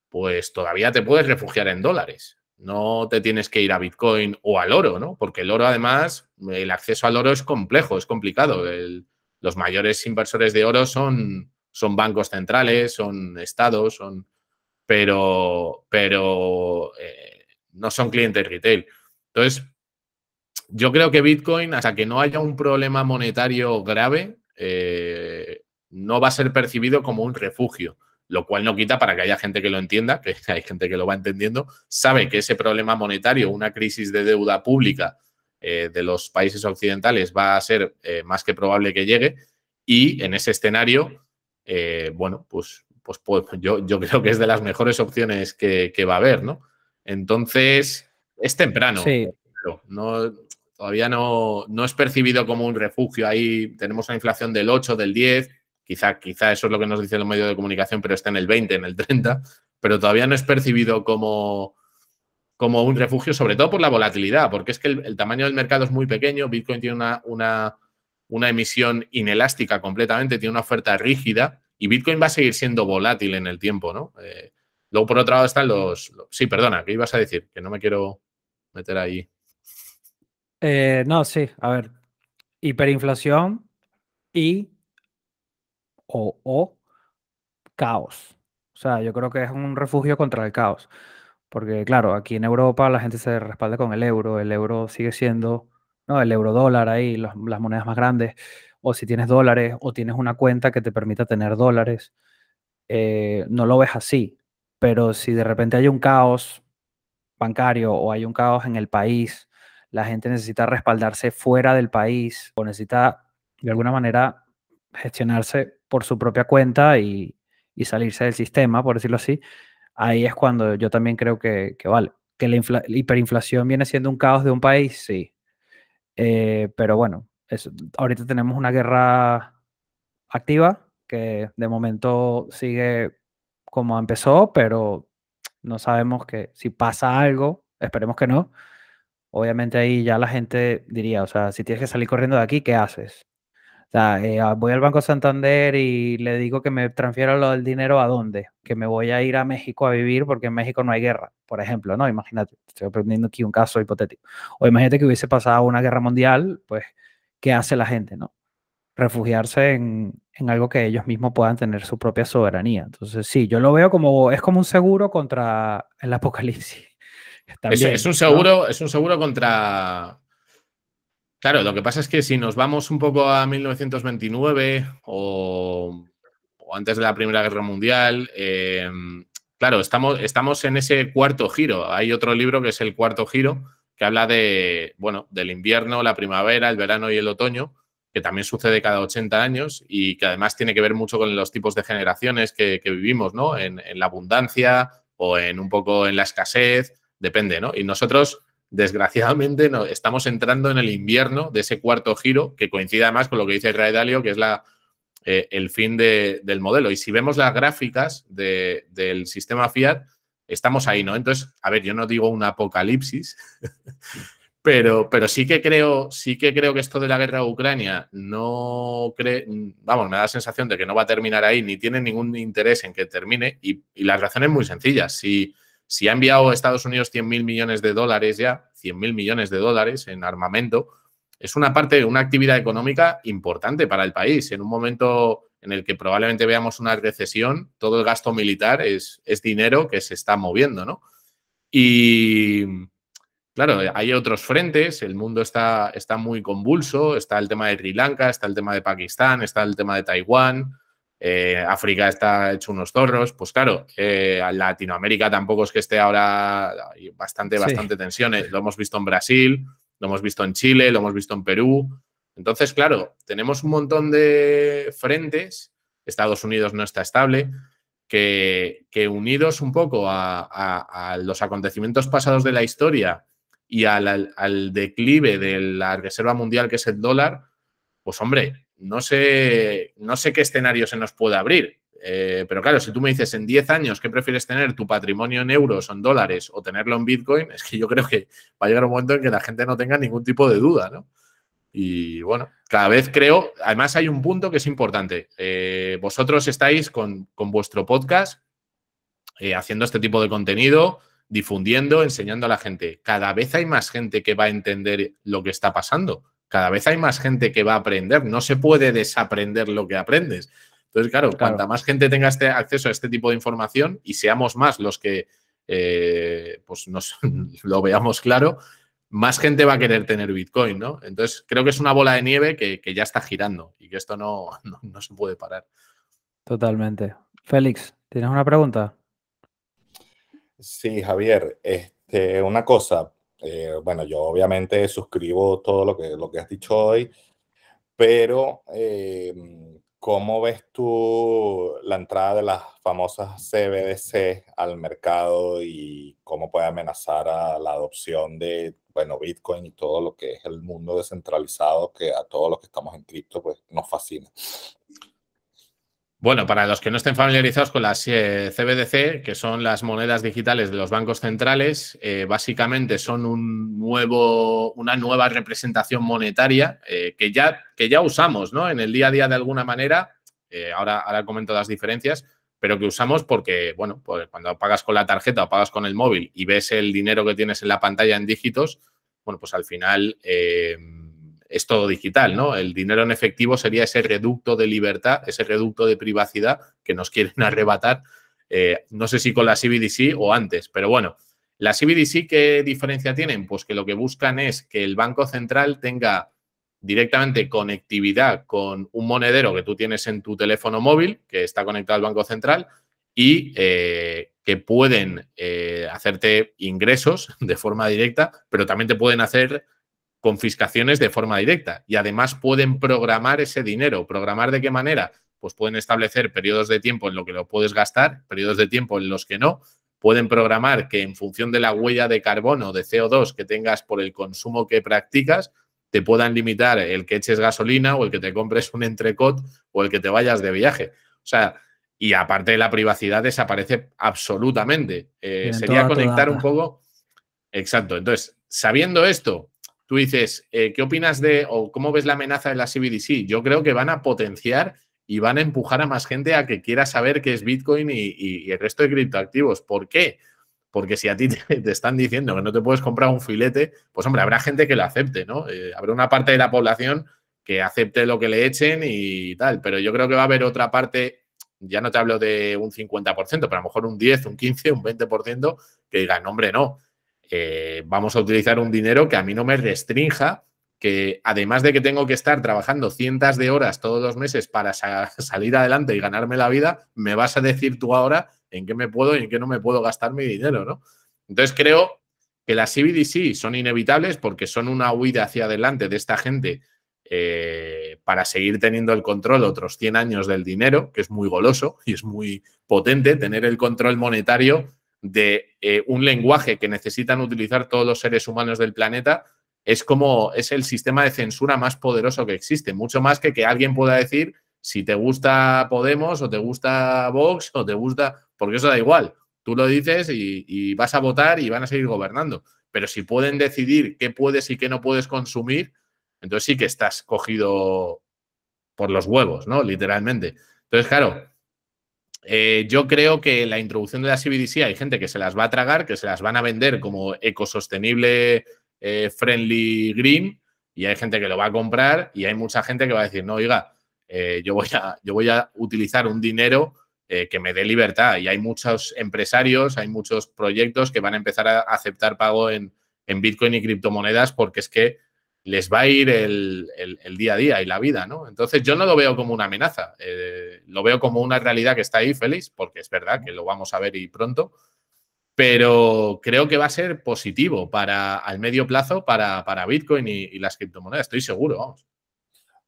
pues todavía te puedes refugiar en dólares. No te tienes que ir a Bitcoin o al oro, ¿no? Porque el oro, además, el acceso al oro es complejo, es complicado. los mayores inversores de oro son, son bancos centrales, son estados, son pero, pero eh, no son clientes retail. Entonces, yo creo que Bitcoin, hasta que no haya un problema monetario grave, eh, no va a ser percibido como un refugio, lo cual no quita para que haya gente que lo entienda, que hay gente que lo va entendiendo, sabe que ese problema monetario, una crisis de deuda pública, eh, de los países occidentales va a ser más que probable que llegue y en ese escenario, bueno, pues, pues, pues, yo, yo, creo que es de las mejores opciones que, va a haber, ¿no? Entonces, es temprano. Sí. no, todavía no, no es percibido como un refugio. Ahí tenemos una inflación del 8, del 10, quizá, quizá eso es lo que nos dicen los medios de comunicación, pero está en el 20, en el 30, pero todavía no es percibido como, como un refugio, sobre todo por la volatilidad, porque es que el, tamaño del mercado es muy pequeño, Bitcoin tiene una, una, una, emisión inelástica completamente, tiene una oferta rígida y Bitcoin va a seguir siendo volátil en el tiempo, ¿no? Eh, luego, por otro lado, están los, Sí, perdona, ¿qué ibas a decir? Que no me quiero meter ahí. Eh, no, sí, a ver, hiperinflación y o, o caos. O sea, yo creo que es un refugio contra el caos. Porque, claro, aquí en Europa la gente se respalda con el euro. El euro sigue siendo, ¿no? El euro dólar ahí, las monedas más grandes. O si tienes dólares o tienes una cuenta que te permita tener dólares, eh, no lo ves así. Pero si de repente hay un caos bancario o hay un caos en el país, la gente necesita respaldarse fuera del país o necesita de alguna manera gestionarse por su propia cuenta y, salirse del sistema, por decirlo así, ahí es cuando yo también creo que, vale. Que la, hiperinflación viene siendo un caos de un país, sí. Eh, pero bueno, ahorita tenemos una guerra activa que de momento sigue como empezó, pero no sabemos que si pasa algo, esperemos que no. Obviamente ahí ya la gente diría, o sea, si tienes que salir corriendo de aquí, ¿qué haces? sea, eh, ah, voy al Banco Santander y le digo que me transfiera lo del dinero a dónde, que me voy a ir a México a vivir porque en México no hay guerra, por ejemplo, ¿no? Imagínate, estoy aprendiendo aquí un caso hipotético. O imagínate que hubiese pasado una guerra mundial, pues, ¿qué hace la gente, no? Refugiarse en, algo que ellos mismos puedan tener su propia soberanía. Entonces, sí, yo lo veo como, es como un seguro contra el apocalipsis. es, un seguro, es un seguro contra Claro, lo que pasa es que si nos vamos un poco a 1929 o, antes de la Primera Guerra Mundial, em, claro, estamos, estamos en ese cuarto giro. Hay otro libro que es el cuarto giro, que habla de, bueno, del invierno, la primavera, el verano y el otoño, que también sucede cada 80 años y que además tiene que ver mucho con los tipos de generaciones que, vivimos, ¿no? En, la abundancia o en un poco en la escasez, depende, ¿no? Y nosotros desgraciadamente no, estamos entrando en el invierno de ese cuarto giro que coincide además con lo que dice Ray Dalio, que es la, eh, el fin del modelo. Y si vemos las gráficas del sistema Fiat, estamos ahí, ¿no? Entonces, a ver, yo no digo un apocalipsis, pero, pero sí que creo, sí que creo que esto de la guerra de Ucrania no cree, vamos, me da la sensación de que no va a terminar ahí, ni tiene ningún interés en que termine. Y, y las razones muy sencillas. Si si ha enviado a Estados Unidos 100 mil millones de dólares ya, 100 mil millones de dólares en armamento, es una parte, de una actividad económica importante para el país. En un momento en el que probablemente veamos una recesión, todo el gasto militar es, es dinero que se está moviendo, ¿no? Y claro, hay otros frentes, el mundo está, está muy convulso, está el tema de Sri Lanka, está el tema de Pakistán, está el tema de Taiwán, eh, África está hecho unos zorros, pues claro, eh, Latinoamérica tampoco es que esté ahora bastante, bastante tensiones. Lo hemos visto en Brasil, lo hemos visto en Chile, lo hemos visto en Perú. Entonces, claro, tenemos un montón de frentes. Estados Unidos no está estable. Que, unidos un poco a, los acontecimientos pasados de la historia y al, declive de la reserva mundial que es el dólar, pues hombre, no sé, no sé qué escenario se nos puede abrir. Eh, pero claro, si tú me dices en 10 años qué prefieres tener tu patrimonio en euros o en dólares o tenerlo en Bitcoin, es que yo creo que va a llegar un momento en que la gente no tenga ningún tipo de duda, ¿no? Y bueno, cada vez creo, además hay un punto que es importante. Eh, vosotros estáis con, vuestro podcast eh, haciendo este tipo de contenido, difundiendo, enseñando a la gente. Cada vez hay más gente que va a entender lo que está pasando cada vez hay más gente que va a aprender. No se puede desaprender lo que aprendes. Entonces, claro, cuanta más gente tenga este acceso a este tipo de información y seamos más los que eh, pues nos lo veamos claro, más gente va a querer tener Bitcoin, ¿no? Entonces, creo que es una bola de nieve que, ya está girando y que esto no, no, se puede parar. Totalmente. Félix, ¿tienes una pregunta? Sí, Javier. Este, una cosa, Eh, bueno, yo obviamente suscribo todo lo que, lo que has dicho hoy, pero eh, ¿cómo ves tú la entrada de las famosas CBDC al mercado y cómo puede amenazar a la adopción de, bueno, Bitcoin y todo lo que es el mundo descentralizado que a todos los que estamos en cripto pues nos fascina? Bueno, para los que no estén familiarizados con las CBDC, eh, que son las monedas digitales de los bancos centrales, eh, básicamente son un nuevo, una nueva representación monetaria eh, que, ya, que ya usamos ¿no? en el día a día de alguna manera. ahora, ahora comento las diferencias, pero que usamos porque, bueno, pues cuando pagas con la tarjeta o pagas con el móvil y ves el dinero que tienes en la pantalla en dígitos, bueno, pues al final es todo digital, ¿no? El dinero en efectivo sería ese reducto de libertad, ese reducto de privacidad que nos quieren arrebatar, eh, no sé si con la CBDC o antes, pero bueno, la CBDC, ¿qué diferencia tienen? Pues que lo que buscan es que el Banco Central tenga directamente conectividad con un monedero que tú tienes en tu teléfono móvil, que está conectado al Banco Central, y eh, que pueden eh, hacerte ingresos de forma directa, pero también te pueden hacer confiscaciones de forma directa y además pueden programar ese dinero. ¿Programar de qué manera? Pues pueden establecer periodos de tiempo en lo que lo puedes gastar, periodos de tiempo en los que no. Pueden programar que en función de la huella de carbono, de CO2 que tengas por el consumo que practicas, te puedan limitar el que eches gasolina o el que te compres un entrecot o el que te vayas de viaje. O sea, y aparte de la privacidad desaparece absolutamente. Eh, sería conectar un poco. Exacto. Entonces, sabiendo esto, Tú dices, eh, ¿qué opinas de o cómo ves la amenaza de la CBDC? Yo creo que van a potenciar y van a empujar a más gente a que quiera saber qué es Bitcoin y, el resto de criptoactivos. ¿Por qué? Porque si a ti te, están diciendo que no te puedes comprar un filete, pues hombre, habrá gente que lo acepte, ¿no? Eh, habrá una parte de la población que acepte lo que le echen y tal, pero yo creo que va a haber otra parte, ya no te hablo de un 50%, pero a lo mejor un 10, un 15, un 20% que digan, hombre, no, eh, vamos a utilizar un dinero que a mí no me restrinja, que además de que tengo que estar trabajando cientos de horas todos los meses para salir adelante y ganarme la vida, me vas a decir tú ahora en qué me puedo y en qué no me puedo gastar mi dinero, ¿no? Entonces creo que las CBDC son inevitables porque son una huida hacia adelante de esta gente eh, para seguir teniendo el control otros 100 años del dinero, que es muy goloso y es muy potente tener el control monetario de eh, un lenguaje que necesitan utilizar todos los seres humanos del planeta, es como es el sistema de censura más poderoso que existe, mucho más que que alguien pueda decir si te gusta Podemos o te gusta Vox o te gusta, porque eso da igual, tú lo dices y, vas a votar y van a seguir gobernando, pero si pueden decidir qué puedes y qué no puedes consumir, entonces sí que estás cogido por los huevos, ¿no? Literalmente. Entonces, claro, eh, yo creo que la introducción de la CBDC hay gente que se las va a tragar, que se las van a vender como ecosostenible, eh, friendly, green, y hay gente que lo va a comprar y hay mucha gente que va a decir, no, oiga, eh, yo, voy a, yo voy a utilizar un dinero que me dé libertad. Y hay muchos empresarios, hay muchos proyectos que van a empezar a aceptar pago en, en Bitcoin y criptomonedas porque es que les va a ir el, día a día y la vida, ¿no? Entonces yo no lo veo como una amenaza, eh, lo veo como una realidad que está ahí feliz, porque es verdad que lo vamos a ver y pronto, pero creo que va a ser positivo para al medio plazo para, para Bitcoin y, las criptomonedas, estoy seguro, vamos.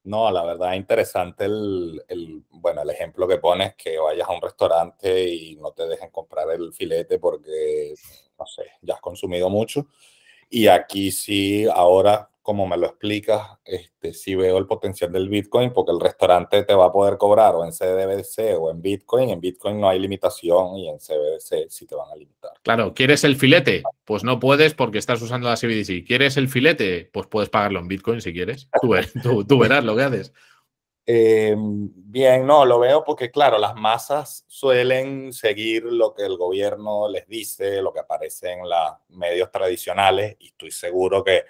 No, la verdad interesante el, el, bueno, el ejemplo que pones, que vayas a un restaurante y no te dejen comprar el filete porque, no sé, ya has consumido mucho. Y aquí sí, ahora como me lo explicas, este, sí veo el potencial del Bitcoin porque el restaurante te va a poder cobrar o en CBDC o en Bitcoin. En Bitcoin no hay limitación y en CBDC sí te van a limitar. Claro, ¿quieres el filete? Pues no puedes porque estás usando la CBDC. ¿Quieres el filete? Pues puedes pagarlo en Bitcoin si quieres. Tú, verás lo que haces. Em, bien, no, lo veo porque, claro, las masas suelen seguir lo que el gobierno les dice, lo que aparece en los medios tradicionales, y estoy seguro que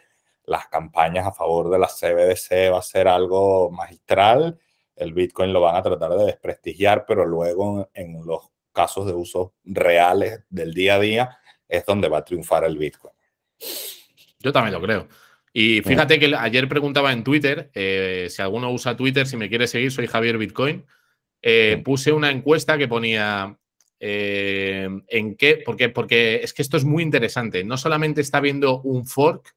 las campañas a favor de la CBDC va a ser algo magistral. El Bitcoin lo van a tratar de desprestigiar, pero luego en los casos de uso reales del día a día es donde va a triunfar el Bitcoin. Yo también lo creo. Y fíjate que ayer preguntaba en Twitter, eh, si alguno usa Twitter, si me quiere seguir, soy Javier Bitcoin. Eh, puse una encuesta que ponía eh, en qué, porque, porque es que esto es muy interesante. No solamente está viendo un fork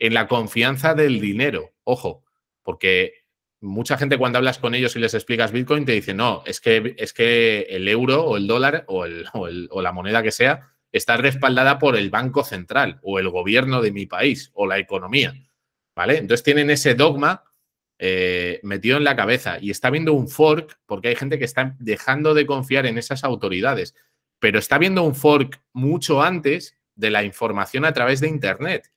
en la confianza del dinero, ojo, porque mucha gente cuando hablas con ellos y les explicas Bitcoin te dice, no, es que, es que el euro o el dólar o, o la moneda que sea está respaldada por el Banco Central o el gobierno de mi país o la economía. ¿Vale? Entonces tienen ese dogma eh, metido en la cabeza y está viendo un fork porque hay gente que está dejando de confiar en esas autoridades, pero está viendo un fork mucho antes de la información a través de Internet.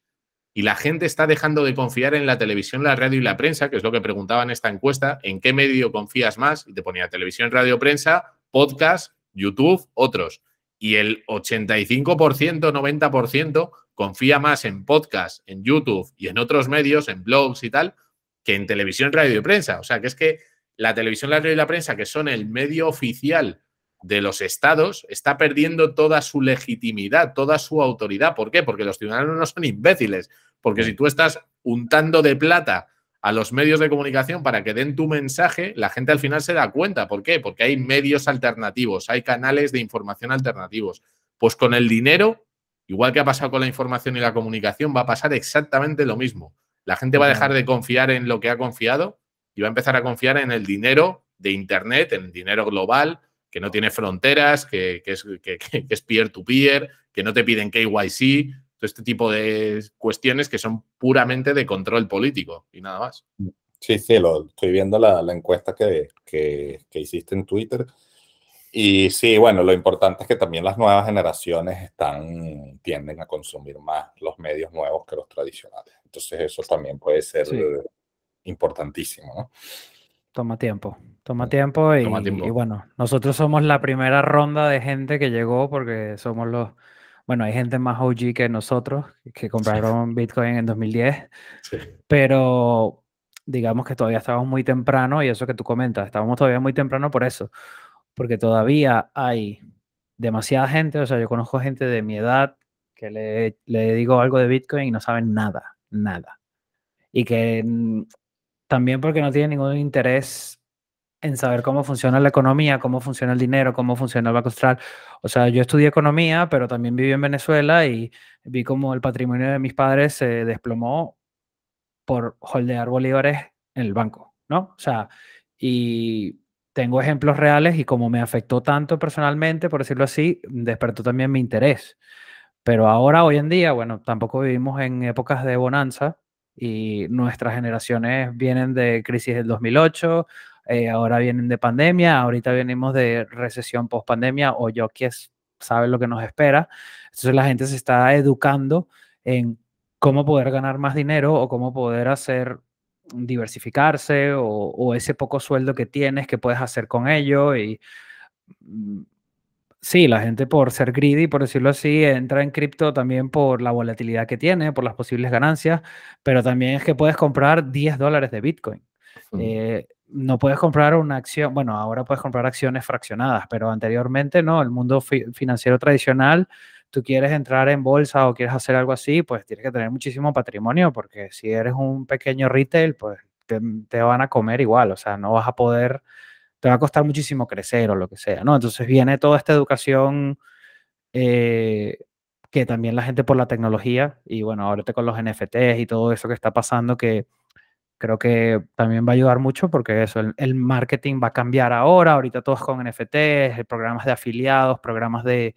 Y la gente está dejando de confiar en la televisión, la radio y la prensa, que es lo que preguntaba en esta encuesta, ¿en qué medio confías más? Y te ponía televisión, radio, prensa, podcast, YouTube, otros y el 85%, 90% confía más en podcast, en YouTube y en otros medios, en blogs y tal, que en televisión, radio y prensa. O sea, que es que la televisión, la radio y la prensa, que son el medio oficial de los estados, está perdiendo toda su legitimidad, toda su autoridad. ¿Por qué? Porque los ciudadanos no son imbéciles. Porque si tú estás untando de plata a los medios de comunicación para que den tu mensaje, la gente al final se da cuenta. ¿Por qué? Porque hay medios alternativos, hay canales de información alternativos. Pues con el dinero, igual que ha pasado con la información y la comunicación, va a pasar exactamente lo mismo. La gente va a dejar de confiar en lo que ha confiado y va a empezar a confiar en el dinero de Internet, en el dinero global, que no tiene fronteras, que, es, que es peer-to-peer, que no te piden KYC, este tipo de cuestiones que son puramente de control político y nada más. Sí, sí, lo, estoy viendo la, encuesta que, que, hiciste en Twitter. Y sí, bueno, lo importante es que también las nuevas generaciones están, tienden a consumir más los medios nuevos que los tradicionales. Entonces eso también puede ser importantísimo, ¿no? Toma tiempo, toma tiempo y, y, bueno, nosotros somos la primera ronda de gente que llegó porque somos los, bueno, hay gente más OG que nosotros que compraron Bitcoin en 2010, pero digamos que todavía estábamos muy temprano y eso que tú comentas, estábamos todavía muy temprano por eso, porque todavía hay demasiada gente, o sea, yo conozco gente de mi edad que le, le digo algo de Bitcoin y no saben nada, nada. Y que también porque no tienen ningún interés en saber cómo funciona la economía, cómo funciona el dinero, cómo funciona el Banco Central. O sea, yo estudié economía, pero también viví en Venezuela y vi cómo el patrimonio de mis padres se desplomó por holdear bolívares en el banco, ¿no? O sea, y tengo ejemplos reales y como me afectó tanto personalmente, por decirlo así, despertó también mi interés. Pero ahora, hoy en día, bueno, tampoco vivimos en épocas de bonanza y nuestras generaciones vienen de crisis del 2008, eh, ahora vienen de pandemia, ahorita venimos de recesión post pandemia o yo que sabe lo que nos espera. Entonces la gente se está educando en cómo poder ganar más dinero o cómo poder hacer diversificarse o, ese poco sueldo que tienes, que puedes hacer con ello y mm, sí, la gente por ser greedy, por decirlo así, entra en cripto también por la volatilidad que tiene, por las posibles ganancias, pero también es que puedes comprar 10 dólares de Bitcoin. No puedes comprar una acción, bueno, ahora puedes comprar acciones fraccionadas, pero anteriormente no, el mundo financiero tradicional, tú quieres entrar en bolsa o quieres hacer algo así, pues tienes que tener muchísimo patrimonio, porque si eres un pequeño retail, pues te, van a comer igual, o sea, no vas a poder, te va a costar muchísimo crecer o lo que sea, ¿no? Entonces viene toda esta educación eh, que también la gente por la tecnología, y bueno, ahorita con los NFTs y todo eso que está pasando, que creo que también va a ayudar mucho porque eso, el, marketing va a cambiar ahora, ahorita todos con NFTs, eh, programas de afiliados, programas de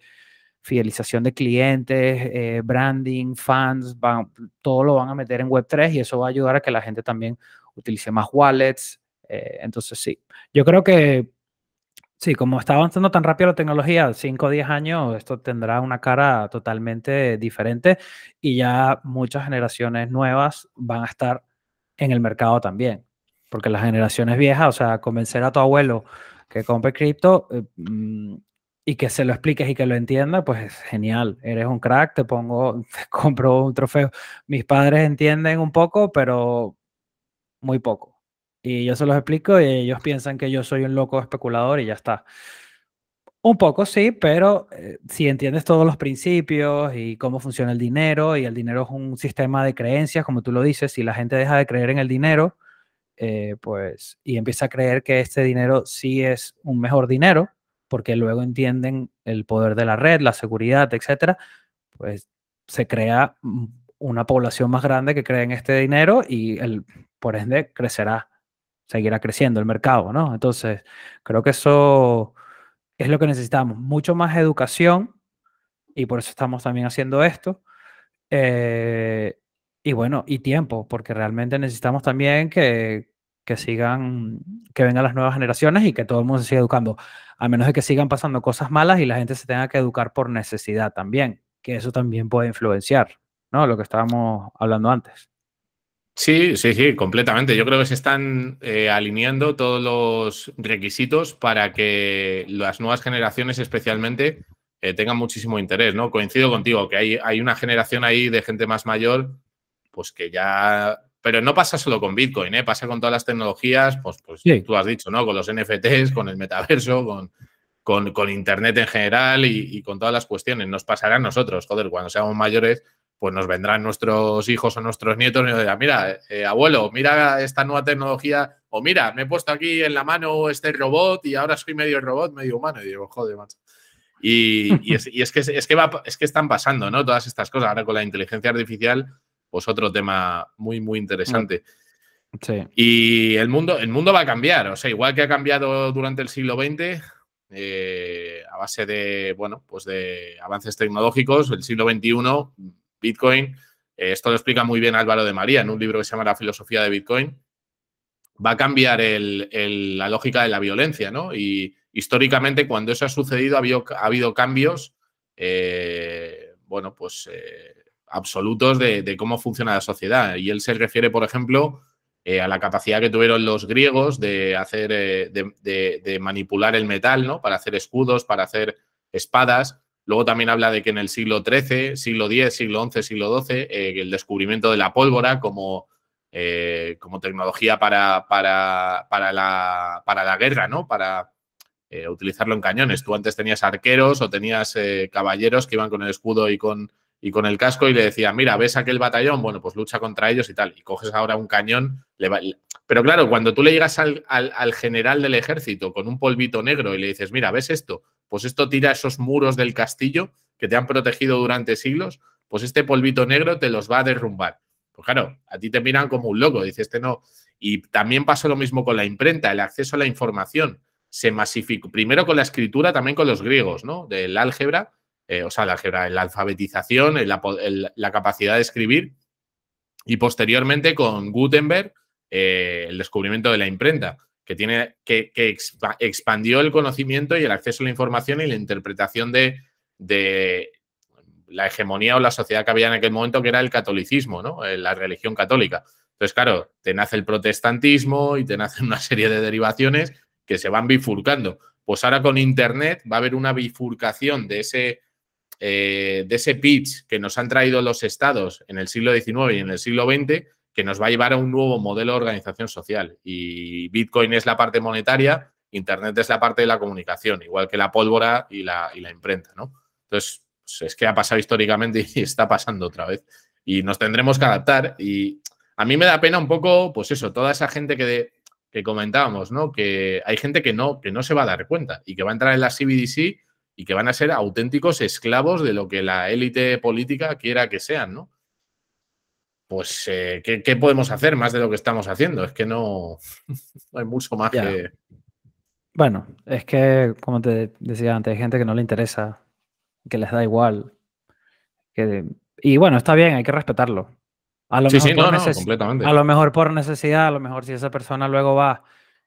fidelización de clientes, eh, branding, fans, van, todo lo van a meter en Web3 y eso va a ayudar a que la gente también utilice más wallets. Eh, entonces, sí, yo creo que sí, como está avanzando tan rápido la tecnología, 5 o 10 años, esto tendrá una cara totalmente diferente y ya muchas generaciones nuevas van a estar en el mercado también. Porque las generaciones viejas, o sea, convencer a tu abuelo que compre cripto eh, mm, y que se lo expliques y que lo entienda, pues es genial. Eres un crack, te pongo, te compro un trofeo. Mis padres entienden un poco, pero muy poco. Y yo se los explico y ellos piensan que yo soy un loco especulador y ya está. Un poco sí, pero eh, si entiendes todos los principios y cómo funciona el dinero, y el dinero es un sistema de creencias, como tú lo dices, si la gente deja de creer en el dinero, eh, pues, y empieza a creer que este dinero sí es un mejor dinero, porque luego entienden el poder de la red, la seguridad, etcétera, pues se crea una población más grande que cree en este dinero y el, por ende crecerá, seguirá creciendo el mercado, ¿no? Entonces, creo que eso es lo que necesitamos, mucho más educación y por eso estamos también haciendo esto. Eh, y bueno, y tiempo, porque realmente necesitamos también que, que sigan, que vengan las nuevas generaciones y que todo el mundo se siga educando, a menos de que sigan pasando cosas malas y la gente se tenga que educar por necesidad también, que eso también puede influenciar, ¿no? Lo que estábamos hablando antes. Sí, sí, sí, completamente. Yo creo que se están eh, alineando todos los requisitos para que las nuevas generaciones especialmente eh, tengan muchísimo interés, ¿no? Coincido contigo que hay, hay una generación ahí de gente más mayor, pues que ya pero no pasa solo con Bitcoin, ¿eh? pasa con todas las tecnologías, pues, pues tú has dicho, ¿no? Con los NFTs, con el metaverso, con, con, Internet en general y, con todas las cuestiones. Nos pasará a nosotros, joder, cuando seamos mayores, pues nos vendrán nuestros hijos o nuestros nietos y nos dirán, mira, eh, abuelo, mira esta nueva tecnología, o mira, me he puesto aquí en la mano este robot y ahora soy medio robot, medio humano. Y digo, joder, macho. Y, es, y es, que, es, que va, es que están pasando, ¿no? Todas estas cosas. Ahora con la inteligencia artificial pues otro tema muy, muy interesante. Sí. Y el mundo, el mundo va a cambiar, o sea, igual que ha cambiado durante el siglo XX, eh, a base de, bueno, pues de avances tecnológicos, el siglo XXI, Bitcoin, eh, esto lo explica muy bien Álvaro de María en un libro que se llama La filosofía de Bitcoin, va a cambiar la lógica de la violencia, ¿no? Y históricamente cuando eso ha sucedido ha habido, cambios, eh, bueno, pues absolutos de, cómo funciona la sociedad. Y él se refiere, por ejemplo, eh, a la capacidad que tuvieron los griegos de hacer, eh, de, manipular el metal, ¿no? Para hacer escudos, para hacer espadas. Luego también habla de que en el siglo XIII, siglo X, siglo XI, siglo XII, eh, el descubrimiento de la pólvora como, como tecnología para, para, para, la, para la guerra, ¿no? Para utilizarlo en cañones. Tú antes tenías arqueros o tenías caballeros que iban con el escudo y con y con el casco y le decía, mira, ¿ves aquel batallón? Bueno, pues lucha contra ellos y tal. Y coges ahora un cañón. Pero claro, cuando tú le llegas al, al, general del ejército con un polvito negro y le dices, mira, ¿ves esto? Pues esto tira esos muros del castillo que te han protegido durante siglos, pues este polvito negro te los va a derrumbar. Pues claro, a ti te miran como un loco, dices, este no. Y también pasó lo mismo con la imprenta, el acceso a la información se masificó, primero con la escritura, también con los griegos, ¿no? Del álgebra, eh, o sea, la, la alfabetización, la, capacidad de escribir y posteriormente con Gutenberg eh, el descubrimiento de la imprenta, que, tiene, que, expandió el conocimiento y el acceso a la información y la interpretación de, de, la hegemonía o la sociedad que había en aquel momento, que era el catolicismo, ¿no? Eh, la religión católica. Entonces, claro, te nace el protestantismo y te nacen una serie de derivaciones que se van bifurcando. Pues ahora con Internet va a haber una bifurcación de ese eh, de ese pitch que nos han traído los estados en el siglo XIX y en el siglo XX, que nos va a llevar a un nuevo modelo de organización social. Y Bitcoin es la parte monetaria, Internet es la parte de la comunicación, igual que la pólvora y la, y la imprenta, ¿no? Entonces, pues es que ha pasado históricamente y está pasando otra vez. Y nos tendremos que adaptar. Y a mí me da pena un poco, pues eso, toda esa gente que, que comentábamos, ¿no? Que hay gente que no, que no se va a dar cuenta y que va a entrar en la CBDC y que van a ser auténticos esclavos de lo que la élite política quiera que sean, ¿no? Pues, eh, ¿qué, podemos hacer más de lo que estamos haciendo? Es que no, hay mucho más que... Bueno, es que, como te decía antes, hay gente que no le interesa, que les da igual. Que, y bueno, está bien, hay que respetarlo. A lo, mejor por a lo mejor por necesidad, a lo mejor si esa persona luego va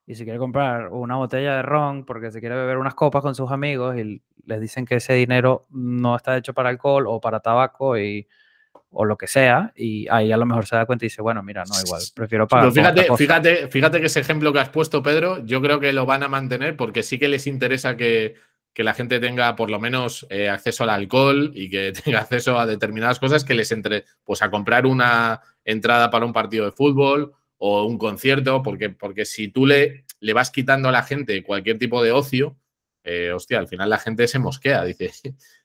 y si quiere comprar una botella de ron porque se quiere beber unas copas con sus amigos y les dicen que ese dinero no está hecho para alcohol o para tabaco y, o lo que sea, y ahí a lo mejor se da cuenta y dice, bueno, mira, no, igual, prefiero pagar. fíjate, fíjate, fíjate que ese ejemplo que has puesto, Pedro, yo creo que lo van a mantener porque sí que les interesa que, la gente tenga por lo menos eh, acceso al alcohol y que tenga acceso a determinadas cosas que les entre, pues a comprar una entrada para un partido de fútbol o un concierto, porque, porque si tú le, le vas quitando a la gente cualquier tipo de ocio, eh, hostia, al final la gente se mosquea, dice.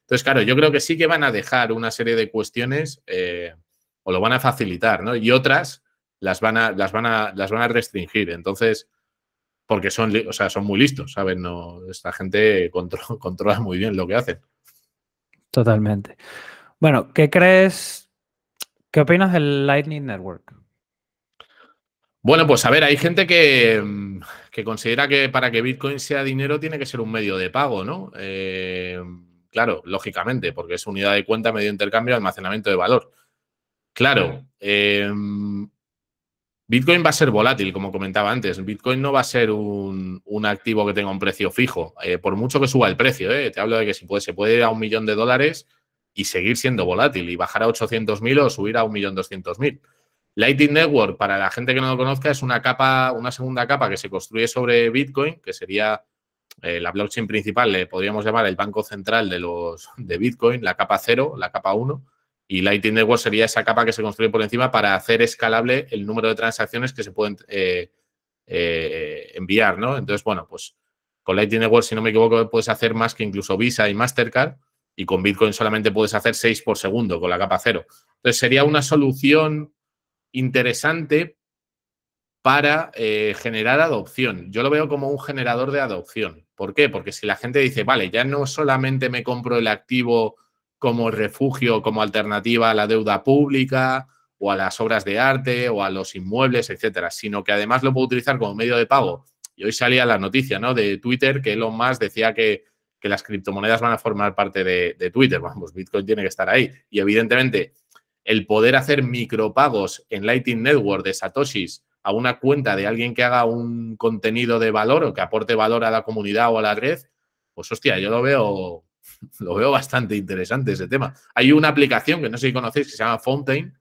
Entonces, claro, yo creo que sí que van a dejar una serie de cuestiones eh, o lo van a facilitar, ¿no? Y otras las van a, las van a, las van a restringir. Entonces, porque son, o sea, son muy listos, ¿sabes? No, esta gente controla muy bien lo que hacen. Totalmente. Bueno, ¿qué crees? ¿Qué opinas del Lightning Network? Bueno, pues a ver, hay gente que, mm, considera que para que Bitcoin sea dinero tiene que ser un medio de pago, ¿no? Eh, claro, lógicamente, porque es unidad de cuenta, medio de intercambio, almacenamiento de valor. Claro, eh, Bitcoin va a ser volátil, como comentaba antes. Bitcoin no va a ser un, activo que tenga un precio fijo, eh, por mucho que suba el precio. Te hablo de que si puede, se puede ir a un millón de dólares y seguir siendo volátil y bajar a 800.000 o subir a 1.200.000. Lightning Network, para la gente que no lo conozca, es una capa, una segunda capa que se construye sobre Bitcoin, que sería eh, la blockchain principal, le podríamos llamar el banco central de los de Bitcoin, la capa 0, la capa 1, y Lightning Network sería esa capa que se construye por encima para hacer escalable el número de transacciones que se pueden eh, eh, enviar, ¿no? Entonces, bueno, pues con Lightning Network, si no me equivoco, puedes hacer más que incluso Visa y Mastercard, y con Bitcoin solamente puedes hacer 6 por segundo con la capa 0. Entonces, sería una solución interesante para eh, generar adopción. Yo lo veo como un generador de adopción. ¿Por qué? Porque si la gente dice, vale, ya no solamente me compro el activo como refugio, como alternativa a la deuda pública o a las obras de arte o a los inmuebles, etcétera, sino que además lo puedo utilizar como medio de pago. Y hoy salía la noticia ¿no? de Twitter que Elon Musk decía que, que las criptomonedas van a formar parte de, Twitter. Vamos, Bitcoin tiene que estar ahí. Y evidentemente el poder hacer micropagos en Lightning Network de Satoshis a una cuenta de alguien que haga un contenido de valor o que aporte valor a la comunidad o a la red, pues hostia, yo lo veo, lo veo bastante interesante ese tema. Hay una aplicación que no sé si conocéis que se llama Fountain,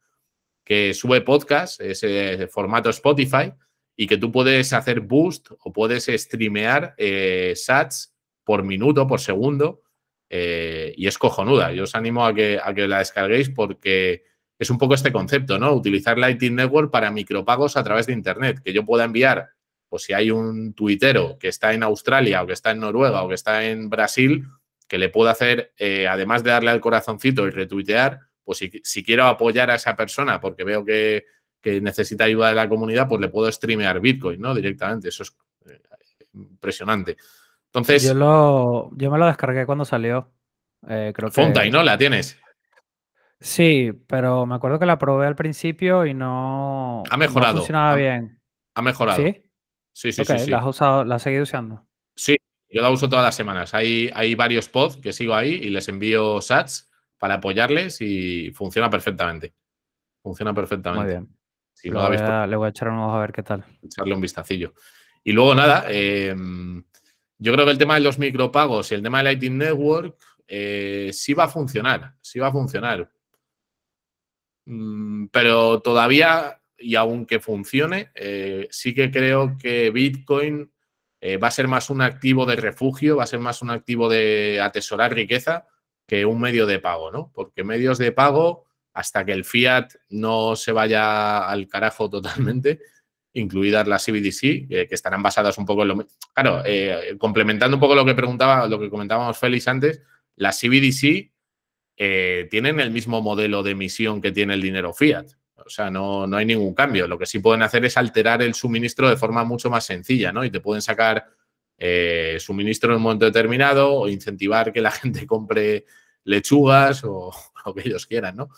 que sube podcast, ese formato Spotify, y que tú puedes hacer boost o puedes streamear eh, sats por minuto, por segundo, eh, y es cojonuda. Yo os animo a que, a que la descarguéis porque es un poco este concepto, ¿no? Utilizar Lightning Network para micropagos a través de Internet, que yo pueda enviar, pues si hay un tuitero que está en Australia o que está en Noruega o que está en Brasil, que le pueda hacer, eh, además de darle al corazoncito y retuitear, pues si, quiero apoyar a esa persona porque veo que, necesita ayuda de la comunidad, pues le puedo streamear Bitcoin, ¿no? Directamente. Eso es eh, impresionante. Entonces. Yo, lo, yo me lo descargué cuando salió. Eh, creo Fontaine, ¿no? ¿La tienes? Sí, pero me acuerdo que la probé al principio y no, ha mejorado. funcionaba bien. Ha mejorado. ¿Sí? Sí, sí, sí, ¿La has usado, la has seguido usando? Sí, yo la uso todas las semanas. Hay, hay varios pods que sigo ahí y les envío sats para apoyarles y funciona perfectamente. Funciona perfectamente. Muy bien. Si lo le voy a echar un ojo a ver qué tal. Echarle un vistacillo. Y luego nada, em, yo creo que el tema de los micropagos y el tema de Lightning Network eh, sí va a funcionar, sí va a funcionar. Mm, pero todavía, y aunque funcione, eh, sí que creo que Bitcoin eh, va a ser más un activo de refugio, va a ser más un activo de atesorar riqueza que un medio de pago, ¿no? Porque medios de pago, hasta que el fiat no se vaya al carajo totalmente, incluidas las CBDC, que estarán basadas un poco en lo Claro, eh, complementando un poco lo que preguntaba, lo que comentábamos Félix antes, las CBDC eh, tienen el mismo modelo de emisión que tiene el dinero fiat. O sea, no, no, hay ningún cambio. Lo que sí pueden hacer es alterar el suministro de forma mucho más sencilla, ¿no? Y te pueden sacar eh, suministro en un momento determinado o incentivar que la gente compre lechugas o lo que ellos quieran, ¿no?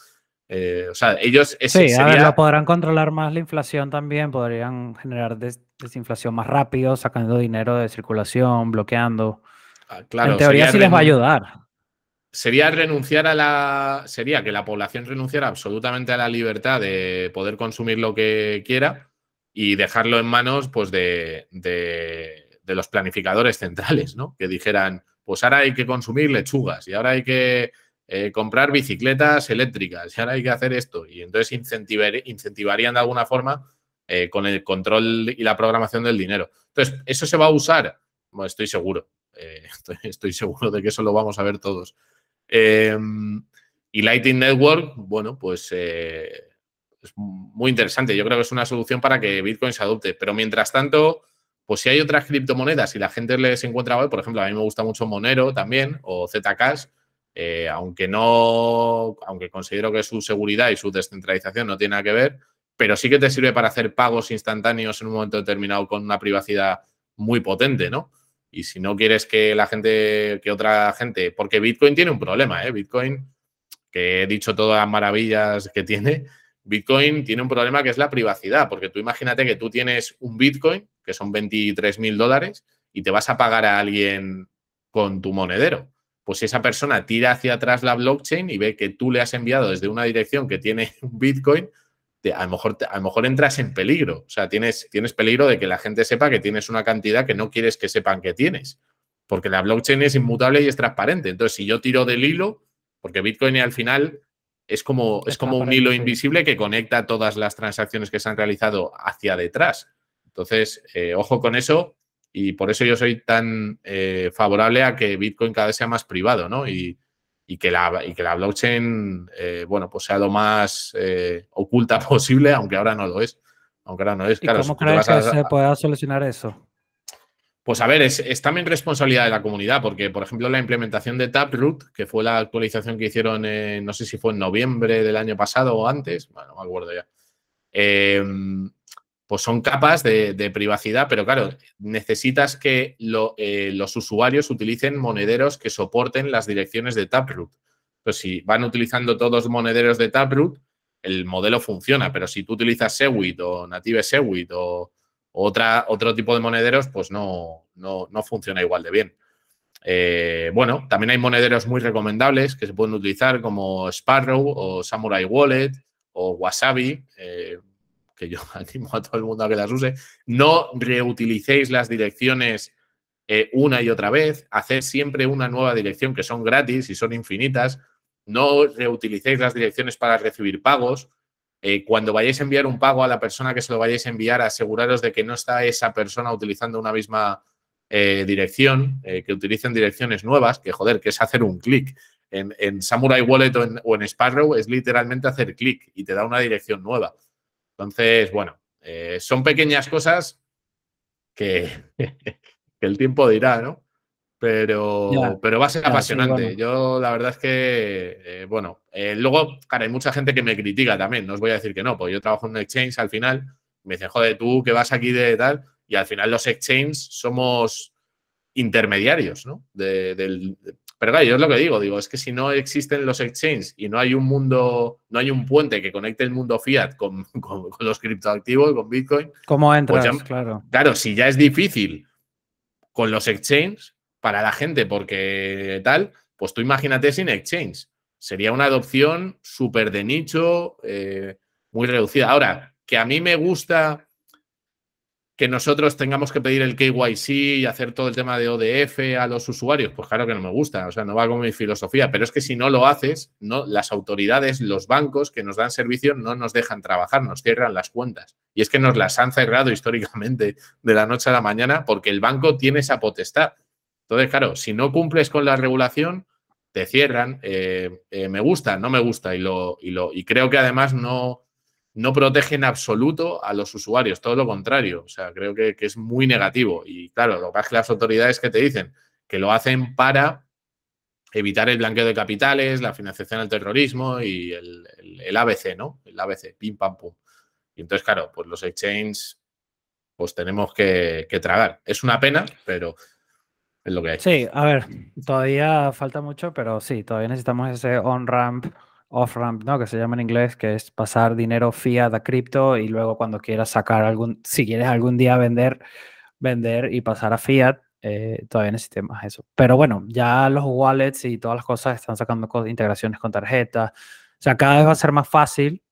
Eh, o sea, ellos... sí, a ver, lo podrán controlar más la inflación también, podrían generar desinflación más rápido, sacando dinero de circulación, bloqueando. Ah, claro, en teoría sí les va a ayudar sería renunciar a la. Sería que la población renunciara absolutamente a la libertad de poder consumir lo que quiera y dejarlo en manos pues, de, los planificadores centrales, ¿no? Que dijeran, pues ahora hay que consumir lechugas y ahora hay que eh, comprar bicicletas eléctricas y ahora hay que hacer esto. Y entonces incentivarían de alguna forma eh, con el control y la programación del dinero. Entonces, ¿eso se va a usar? Estoy seguro. Eh, estoy, seguro de que eso lo vamos a ver todos. Em, y Lightning Network, bueno, pues eh, es muy interesante. Yo creo que es una solución para que Bitcoin se adopte. Pero mientras tanto, pues si hay otras criptomonedas y la gente les encuentra hoy, por ejemplo, a mí me gusta mucho Monero también o Zcash, eh, aunque no, aunque considero que su seguridad y su descentralización no tiene nada que ver, pero sí que te sirve para hacer pagos instantáneos en un momento determinado con una privacidad muy potente, ¿no? Y si no quieres que la gente, que otra gente, porque Bitcoin tiene un problema, ¿eh? Bitcoin, que he dicho todas las maravillas que tiene, Bitcoin tiene un problema que es la privacidad, porque tú imagínate que tú tienes un Bitcoin, que son 23 mil dólares, y te vas a pagar a alguien con tu monedero. Pues si esa persona tira hacia atrás la blockchain y ve que tú le has enviado desde una dirección que tiene un Bitcoin, a, lo mejor, a lo mejor entras en peligro. O sea, tienes, tienes peligro de que la gente sepa que tienes una cantidad que no quieres que sepan que tienes. Porque la blockchain es inmutable y es transparente. Entonces, si yo tiro del hilo, porque Bitcoin al final es como, es como un hilo invisible que conecta todas las transacciones que se han realizado hacia detrás. Entonces, eh, ojo con eso y por eso yo soy tan eh, favorable a que Bitcoin cada vez sea más privado, ¿no? Y, y que la, y que la blockchain, eh, bueno, pues sea lo más eh, oculta posible, aunque ahora no lo es. Aunque ahora no es. Claro, ¿Cómo crees que se pueda solucionar eso? Pues a ver, es, también responsabilidad de la comunidad, porque, por ejemplo, la implementación de Taproot, que fue la actualización que hicieron, no sé si fue en noviembre del año pasado o antes, bueno, no me acuerdo ya. Pues son capas de, privacidad, pero claro, necesitas que eh, los usuarios utilicen monederos que soporten las direcciones de Taproot. Pues si van utilizando todos monederos de Taproot, el modelo funciona, pero si tú utilizas Segwit o Native Segwit o, otra, otro tipo de monederos, pues no, no, funciona igual de bien. Eh, bueno, también hay monederos muy recomendables que se pueden utilizar como Sparrow o Samurai Wallet o Wasabi. Eh, que yo animo a todo el mundo a que las use, no reutilicéis las direcciones eh, una y otra vez, haced siempre una nueva dirección que son gratis y son infinitas, no reutilicéis las direcciones para recibir pagos. Eh, cuando vayáis a enviar un pago a la persona que se lo vayáis a enviar, aseguraros de que no está esa persona utilizando una misma eh, dirección, que utilicen direcciones nuevas, que joder, que es hacer un clic. En, Samurai Wallet o en, o en Sparrow es literalmente hacer clic y te da una dirección nueva. Entonces, bueno, eh, son pequeñas cosas que, el tiempo dirá, ¿no? Pero, pero va a ser apasionante. Yo la verdad es que, eh, bueno, eh, luego, claro, hay mucha gente que me critica también, no os voy a decir que no, porque yo trabajo en un exchange al final, me dicen, joder, tú que vas aquí de tal, y al final los exchanges somos intermediarios, ¿no? del, pero claro, yo es lo que digo, digo, es que si no existen los exchanges y no hay un mundo, no hay un puente que conecte el mundo fiat con, los criptoactivos, con Bitcoin. ¿Cómo pues entras? claro. Claro, si ya es difícil con los exchanges para la gente porque tal, pues tú imagínate sin exchange. Sería una adopción súper de nicho, eh, muy reducida. Ahora, que a mí me gusta que nosotros tengamos que pedir el KYC y hacer todo el tema de ODF a los usuarios, pues claro que no me gusta, o sea, no va con mi filosofía, pero es que si no lo haces, no, las autoridades, los bancos que nos dan servicio no nos dejan trabajar, nos cierran las cuentas. Y es que nos las han cerrado históricamente de la noche a la mañana porque el banco tiene esa potestad. Entonces, claro, si no cumples con la regulación, te cierran. Eh, eh, me gusta, no me gusta y, lo, y, lo, y creo que además no no protege en absoluto a los usuarios, todo lo contrario. O sea, creo que, es muy negativo. Y claro, lo que que las autoridades que te dicen que lo hacen para evitar el blanqueo de capitales, la financiación al terrorismo y el, ABC, ¿no? El ABC, pim, pam, pum. Y entonces, claro, pues los exchanges, pues tenemos que, que tragar. Es una pena, pero es lo que hay. Sí, a ver, todavía falta mucho, pero sí, todavía necesitamos ese on-ramp off-ramp, ¿no? Que se llama en inglés, que es pasar dinero fiat a cripto y luego cuando quieras sacar algún, si quieres algún día vender, vender y pasar a fiat, eh, todavía necesitamos eso. Pero bueno, ya los wallets y todas las cosas están sacando integraciones con tarjetas. O sea, cada vez va a ser más fácil.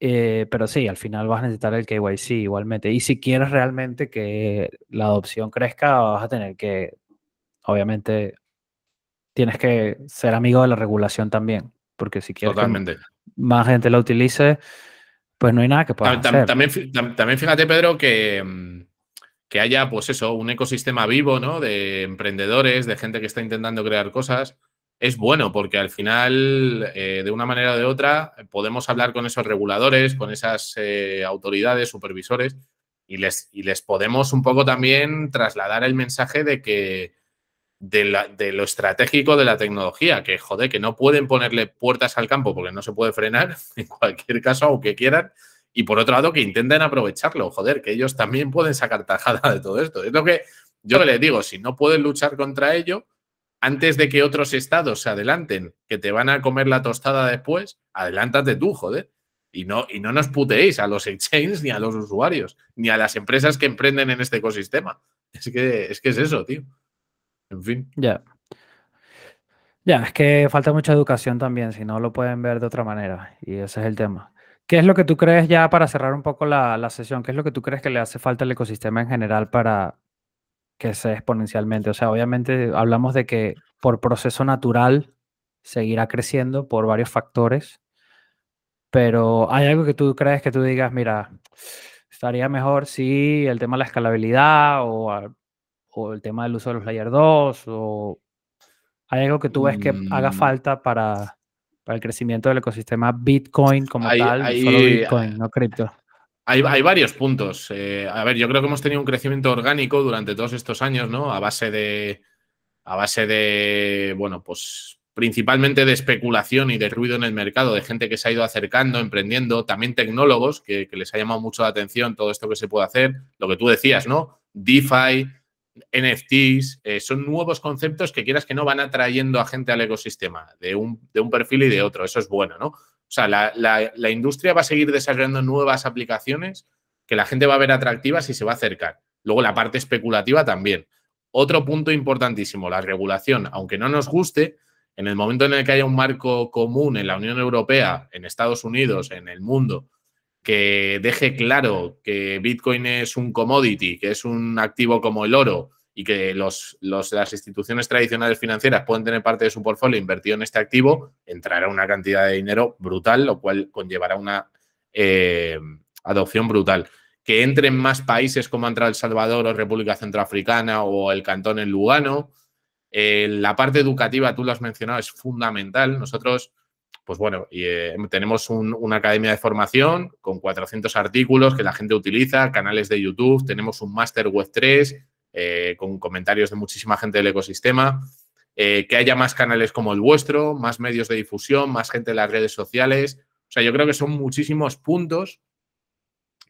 Eh, pero sí, al final vas a necesitar el KYC igualmente. Y si quieres realmente que la adopción crezca, vas a tener que, obviamente, tienes que ser amigo de la regulación también porque si quieres que más gente la utilice, pues no hay nada que pueda hacer. También, también fíjate, Pedro, que, mm, que haya, pues eso, un ecosistema vivo, ¿no? De emprendedores, de gente que está intentando crear cosas, es bueno porque al final, eh, de una manera o de otra, podemos hablar con esos reguladores, con esas eh, autoridades, supervisores, y les, y les podemos un poco también trasladar el mensaje de que, de, lo estratégico de la tecnología, que joder, que no pueden ponerle puertas al campo porque no se puede frenar, en cualquier caso, aunque quieran, y por otro lado que intenten aprovecharlo, joder, que ellos también pueden sacar tajada de todo esto. Es lo que yo les digo, si no pueden luchar contra ello, antes de que otros estados se adelanten, que te van a comer la tostada después, adelántate tú, joder. Y no, y no nos puteéis a los exchanges ni a los usuarios, ni a las empresas que emprenden en este ecosistema. Es que es, que es eso, tío. En fin. Ya. Ya, es que falta mucha educación también, si no lo pueden ver de otra manera. Y ese es el tema. ¿Qué es lo que tú crees ya para cerrar un poco la, la sesión? ¿Qué es lo que tú crees que le hace falta al ecosistema en general para que sea exponencialmente? O sea, obviamente hablamos de que por proceso natural seguirá creciendo por varios factores, pero ¿hay algo que tú crees que tú digas, mira, estaría mejor si el tema de la escalabilidad o, o el tema del uso de los layer 2 o hay algo que tú ves que haga Mm. falta para, para el crecimiento del ecosistema Bitcoin como Hay- tal, hay- solo Bitcoin, no cripto. Hay, hay varios puntos. Eh, a ver, yo creo que hemos tenido un crecimiento orgánico durante todos estos años, ¿no? A base de. A base de. Bueno, pues principalmente de especulación y de ruido en el mercado, de gente que se ha ido acercando, emprendiendo, también tecnólogos que, que les ha llamado mucho la atención todo esto que se puede hacer. Lo que tú decías, ¿no? DeFi, NFTs, eh, son nuevos conceptos que quieras que no van atrayendo a gente al ecosistema, de un, de un perfil y de otro. Eso es bueno, ¿no? O sea, la, la- la industria va a seguir desarrollando nuevas aplicaciones que la gente va a ver atractivas y se va a acercar. Luego la parte especulativa también. Otro punto importantísimo, la regulación. Aunque no nos guste, en el momento en el que haya un marco común en la Unión Europea, en Estados Unidos, en el mundo, que deje claro que Bitcoin es un commodity, que es un activo como el oro y que los, las instituciones tradicionales financieras pueden tener parte de su portfolio invertido en este activo, entrará una cantidad de dinero brutal, lo cual conllevará una eh, adopción brutal. Que entren más países como ha entrado El Salvador o República Centroafricana o el Cantón en Lugano. Eh, la parte educativa, tú lo has mencionado, es fundamental. Nosotros, pues bueno, eh, tenemos un- una academia de formación con 400 artículos que la gente utiliza, canales de YouTube, tenemos un máster web 3 eh, con comentarios de muchísima gente del ecosistema. eh, que haya más canales como el vuestro, más medios de difusión, más gente en las redes sociales. O sea, yo creo que son muchísimos puntos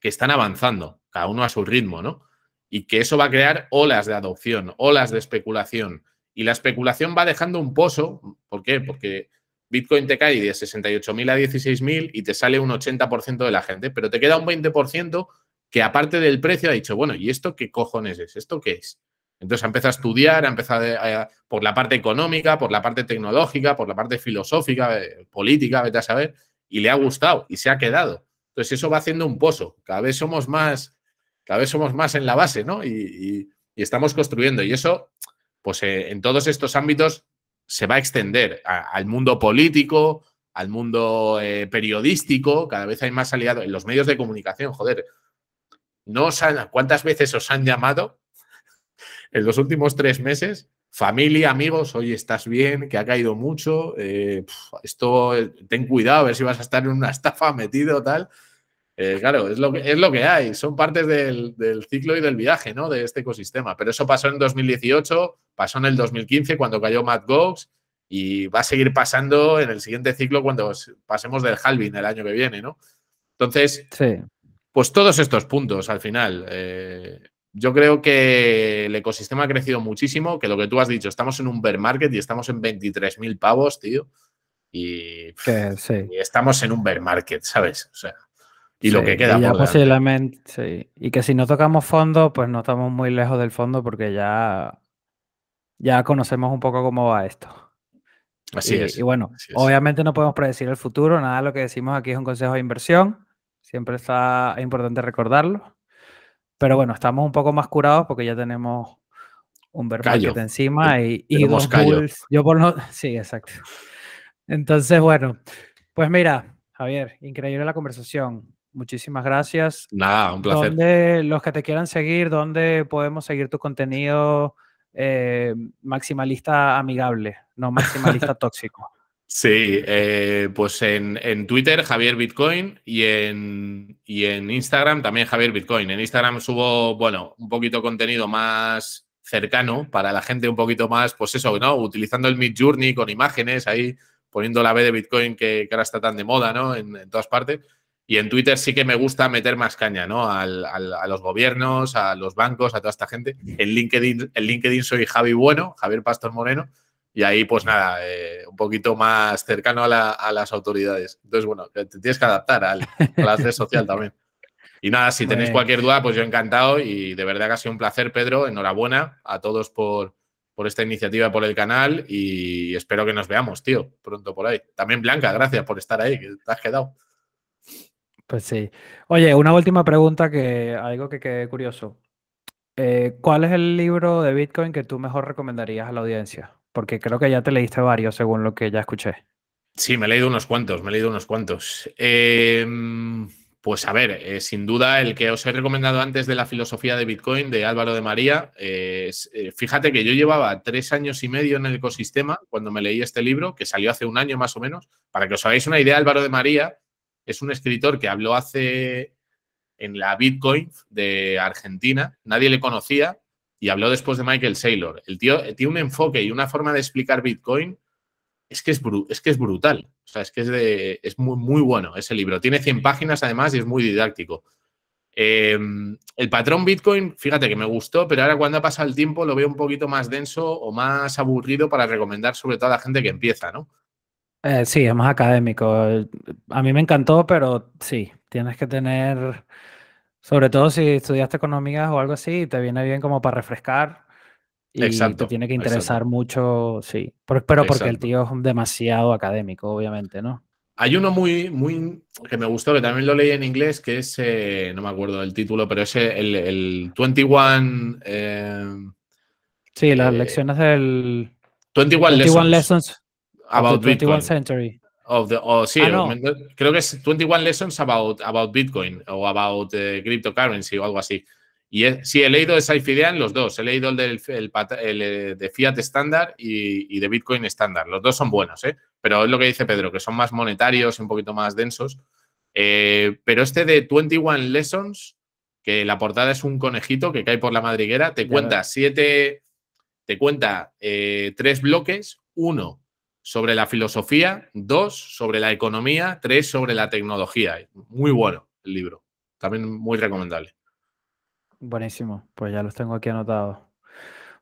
que están avanzando, cada uno a su ritmo, ¿no? Y que eso va a crear olas de adopción, olas de especulación. Y la especulación va dejando un pozo. ¿Por qué? Porque Bitcoin te cae de 68.000 a 16.000 y te sale un 80% de la gente, pero te queda un 20% que aparte del precio ha dicho, bueno, ¿y esto qué cojones es? ¿Esto qué es? Entonces ha empezado a estudiar, ha empezado a- a- por la parte económica, por la parte tecnológica, por la parte filosófica, eh, política, vete a saber, y le ha gustado y se ha quedado. Entonces eso va haciendo un pozo. Cada vez somos más, cada vez somos más en la base, ¿no? Y estamos construyendo. Y eso, pues eh, en todos estos ámbitos se va a extender al mundo político, al mundo eh, periodístico. Cada vez hay más aliados en los medios de comunicación. Joder, no os han- ¿cuántas veces os han llamado en los últimos tres meses? Familia, amigos, oye, estás bien, que ha caído mucho, eh, esto, ten cuidado, a ver si vas a estar en una estafa metido, tal. Eh, claro, es lo, que, es lo que hay, son partes del, del ciclo y del viaje, ¿no? De este ecosistema. Pero eso pasó en 2018, pasó en el 2015 cuando cayó Matt Gox y va a seguir pasando en el siguiente ciclo cuando pasemos del halving el año que viene, ¿no? Entonces, Sí, pues todos estos puntos al final. eh, yo creo que el ecosistema ha crecido muchísimo, que lo que tú has dicho, estamos en un bear market y estamos en 23.000 pavos, tío. Y, que sí. y estamos en un bear market, ¿sabes? O sea, y lo que queda y ya por delante. posiblemente, sí. Y que si no tocamos fondo, pues no estamos muy lejos del fondo porque ya, ya conocemos un poco cómo va esto. Así y, es. y bueno, es. obviamente no podemos predecir el futuro, nada de lo que decimos aquí es un consejo de inversión, siempre está es importante recordarlo. Pero bueno, estamos un poco más curados porque ya tenemos un bear Callo. market encima y, y dos bulls. Yo por lo, sí, exacto. Entonces, bueno, pues mira, Javier, increíble la conversación. Muchísimas gracias. Nada, un placer. ¿Dónde los que te quieran seguir, dónde podemos seguir tu contenido eh, maximalista amigable, no maximalista tóxico? Sí, eh, pues en, en Twitter Javier Bitcoin y en, y en Instagram también Javier Bitcoin. En Instagram subo, bueno, un poquito contenido más cercano para la gente un poquito más, pues eso, ¿no? Utilizando el Mid Journey con imágenes ahí, poniendo la B de Bitcoin que, que ahora está tan de moda, ¿no? En, en todas partes. Y en Twitter sí que me gusta meter más caña, ¿no? a los gobiernos, a los bancos, a toda esta gente. En LinkedIn, en LinkedIn soy Javi Bueno, Javier Pastor Moreno. Y ahí, pues nada, eh, un poquito más cercano a, las autoridades. Entonces, bueno, te tienes que adaptar al, a la red social también. Y nada, si tenéis cualquier duda, pues yo encantado y de verdad que ha sido un placer, Pedro. Enhorabuena a todos por, por esta iniciativa, por el canal y espero que nos veamos, tío, pronto por ahí. También Blanca, gracias por estar ahí, que te has quedado. Pues sí. Oye, una última pregunta que algo que quede curioso. Eh, ¿Cuál es el libro de Bitcoin que tú mejor recomendarías a la audiencia? Porque creo que ya te leíste varios según lo que ya escuché. Sí, me he leído unos cuantos, me he leído unos cuantos. Eh, pues a ver, eh, sin duda el que os he recomendado antes de la filosofía de Bitcoin de Álvaro de María, eh, fíjate que yo llevaba tres años y medio en el ecosistema cuando me leí este libro, que salió hace un año más o menos. Para que os hagáis una idea, Álvaro de María es un escritor que habló hace en la Bitcoin de Argentina, nadie le conocía y habló después de Michael Saylor. El tío tiene un enfoque y una forma de explicar Bitcoin es que es, es, que es brutal. O sea, es que es, de, es muy, muy bueno ese libro. Tiene 100 páginas además y es muy didáctico. Em, el patrón Bitcoin, fíjate que me gustó, pero ahora cuando ha pasado el tiempo lo veo un poquito más denso o más aburrido para recomendar sobre todo a la gente que empieza, ¿no? Eh, sí, es más académico. A mí me encantó, pero sí, tienes que tener, sobre todo si estudiaste economías o algo así, te viene bien como para refrescar y te tiene que interesar mucho, sí. Pero, porque el tío es demasiado académico, obviamente, ¿no? Hay uno muy, muy que me gustó, que también lo leí en inglés, que es, eh, no me acuerdo del título, pero es el, el 21. Eh, sí, las eh, lecciones del. 21, 21 lessons. About the 21 century. Of the, sí, ah, creo que es 21 lessons about, about Bitcoin o about cryptocurrency o algo así. Y sí, he leído de Saifidean los dos. He leído el, del, eh, de Fiat estándar y, de Bitcoin estándar. Los dos son buenos, ¿eh? Pero es lo que dice Pedro, que son más monetarios y un poquito más densos. Eh, pero este de 21 Lessons, que la portada es un conejito que cae por la madriguera, te cuenta siete, te cuenta eh, tres bloques. Uno sobre la filosofía, dos sobre la economía, tres sobre la tecnología. Muy bueno el libro. También muy recomendable. Buenísimo, pues ya los tengo aquí anotados.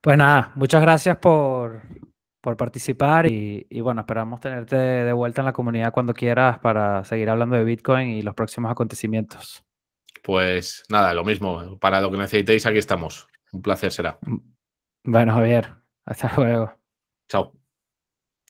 Pues nada, muchas gracias por, participar y, bueno, esperamos tenerte de vuelta en la comunidad cuando quieras para seguir hablando de Bitcoin y los próximos acontecimientos. Pues nada, lo mismo, para lo que necesitéis aquí estamos. Un placer será. Bueno, Javier, hasta luego. Chao.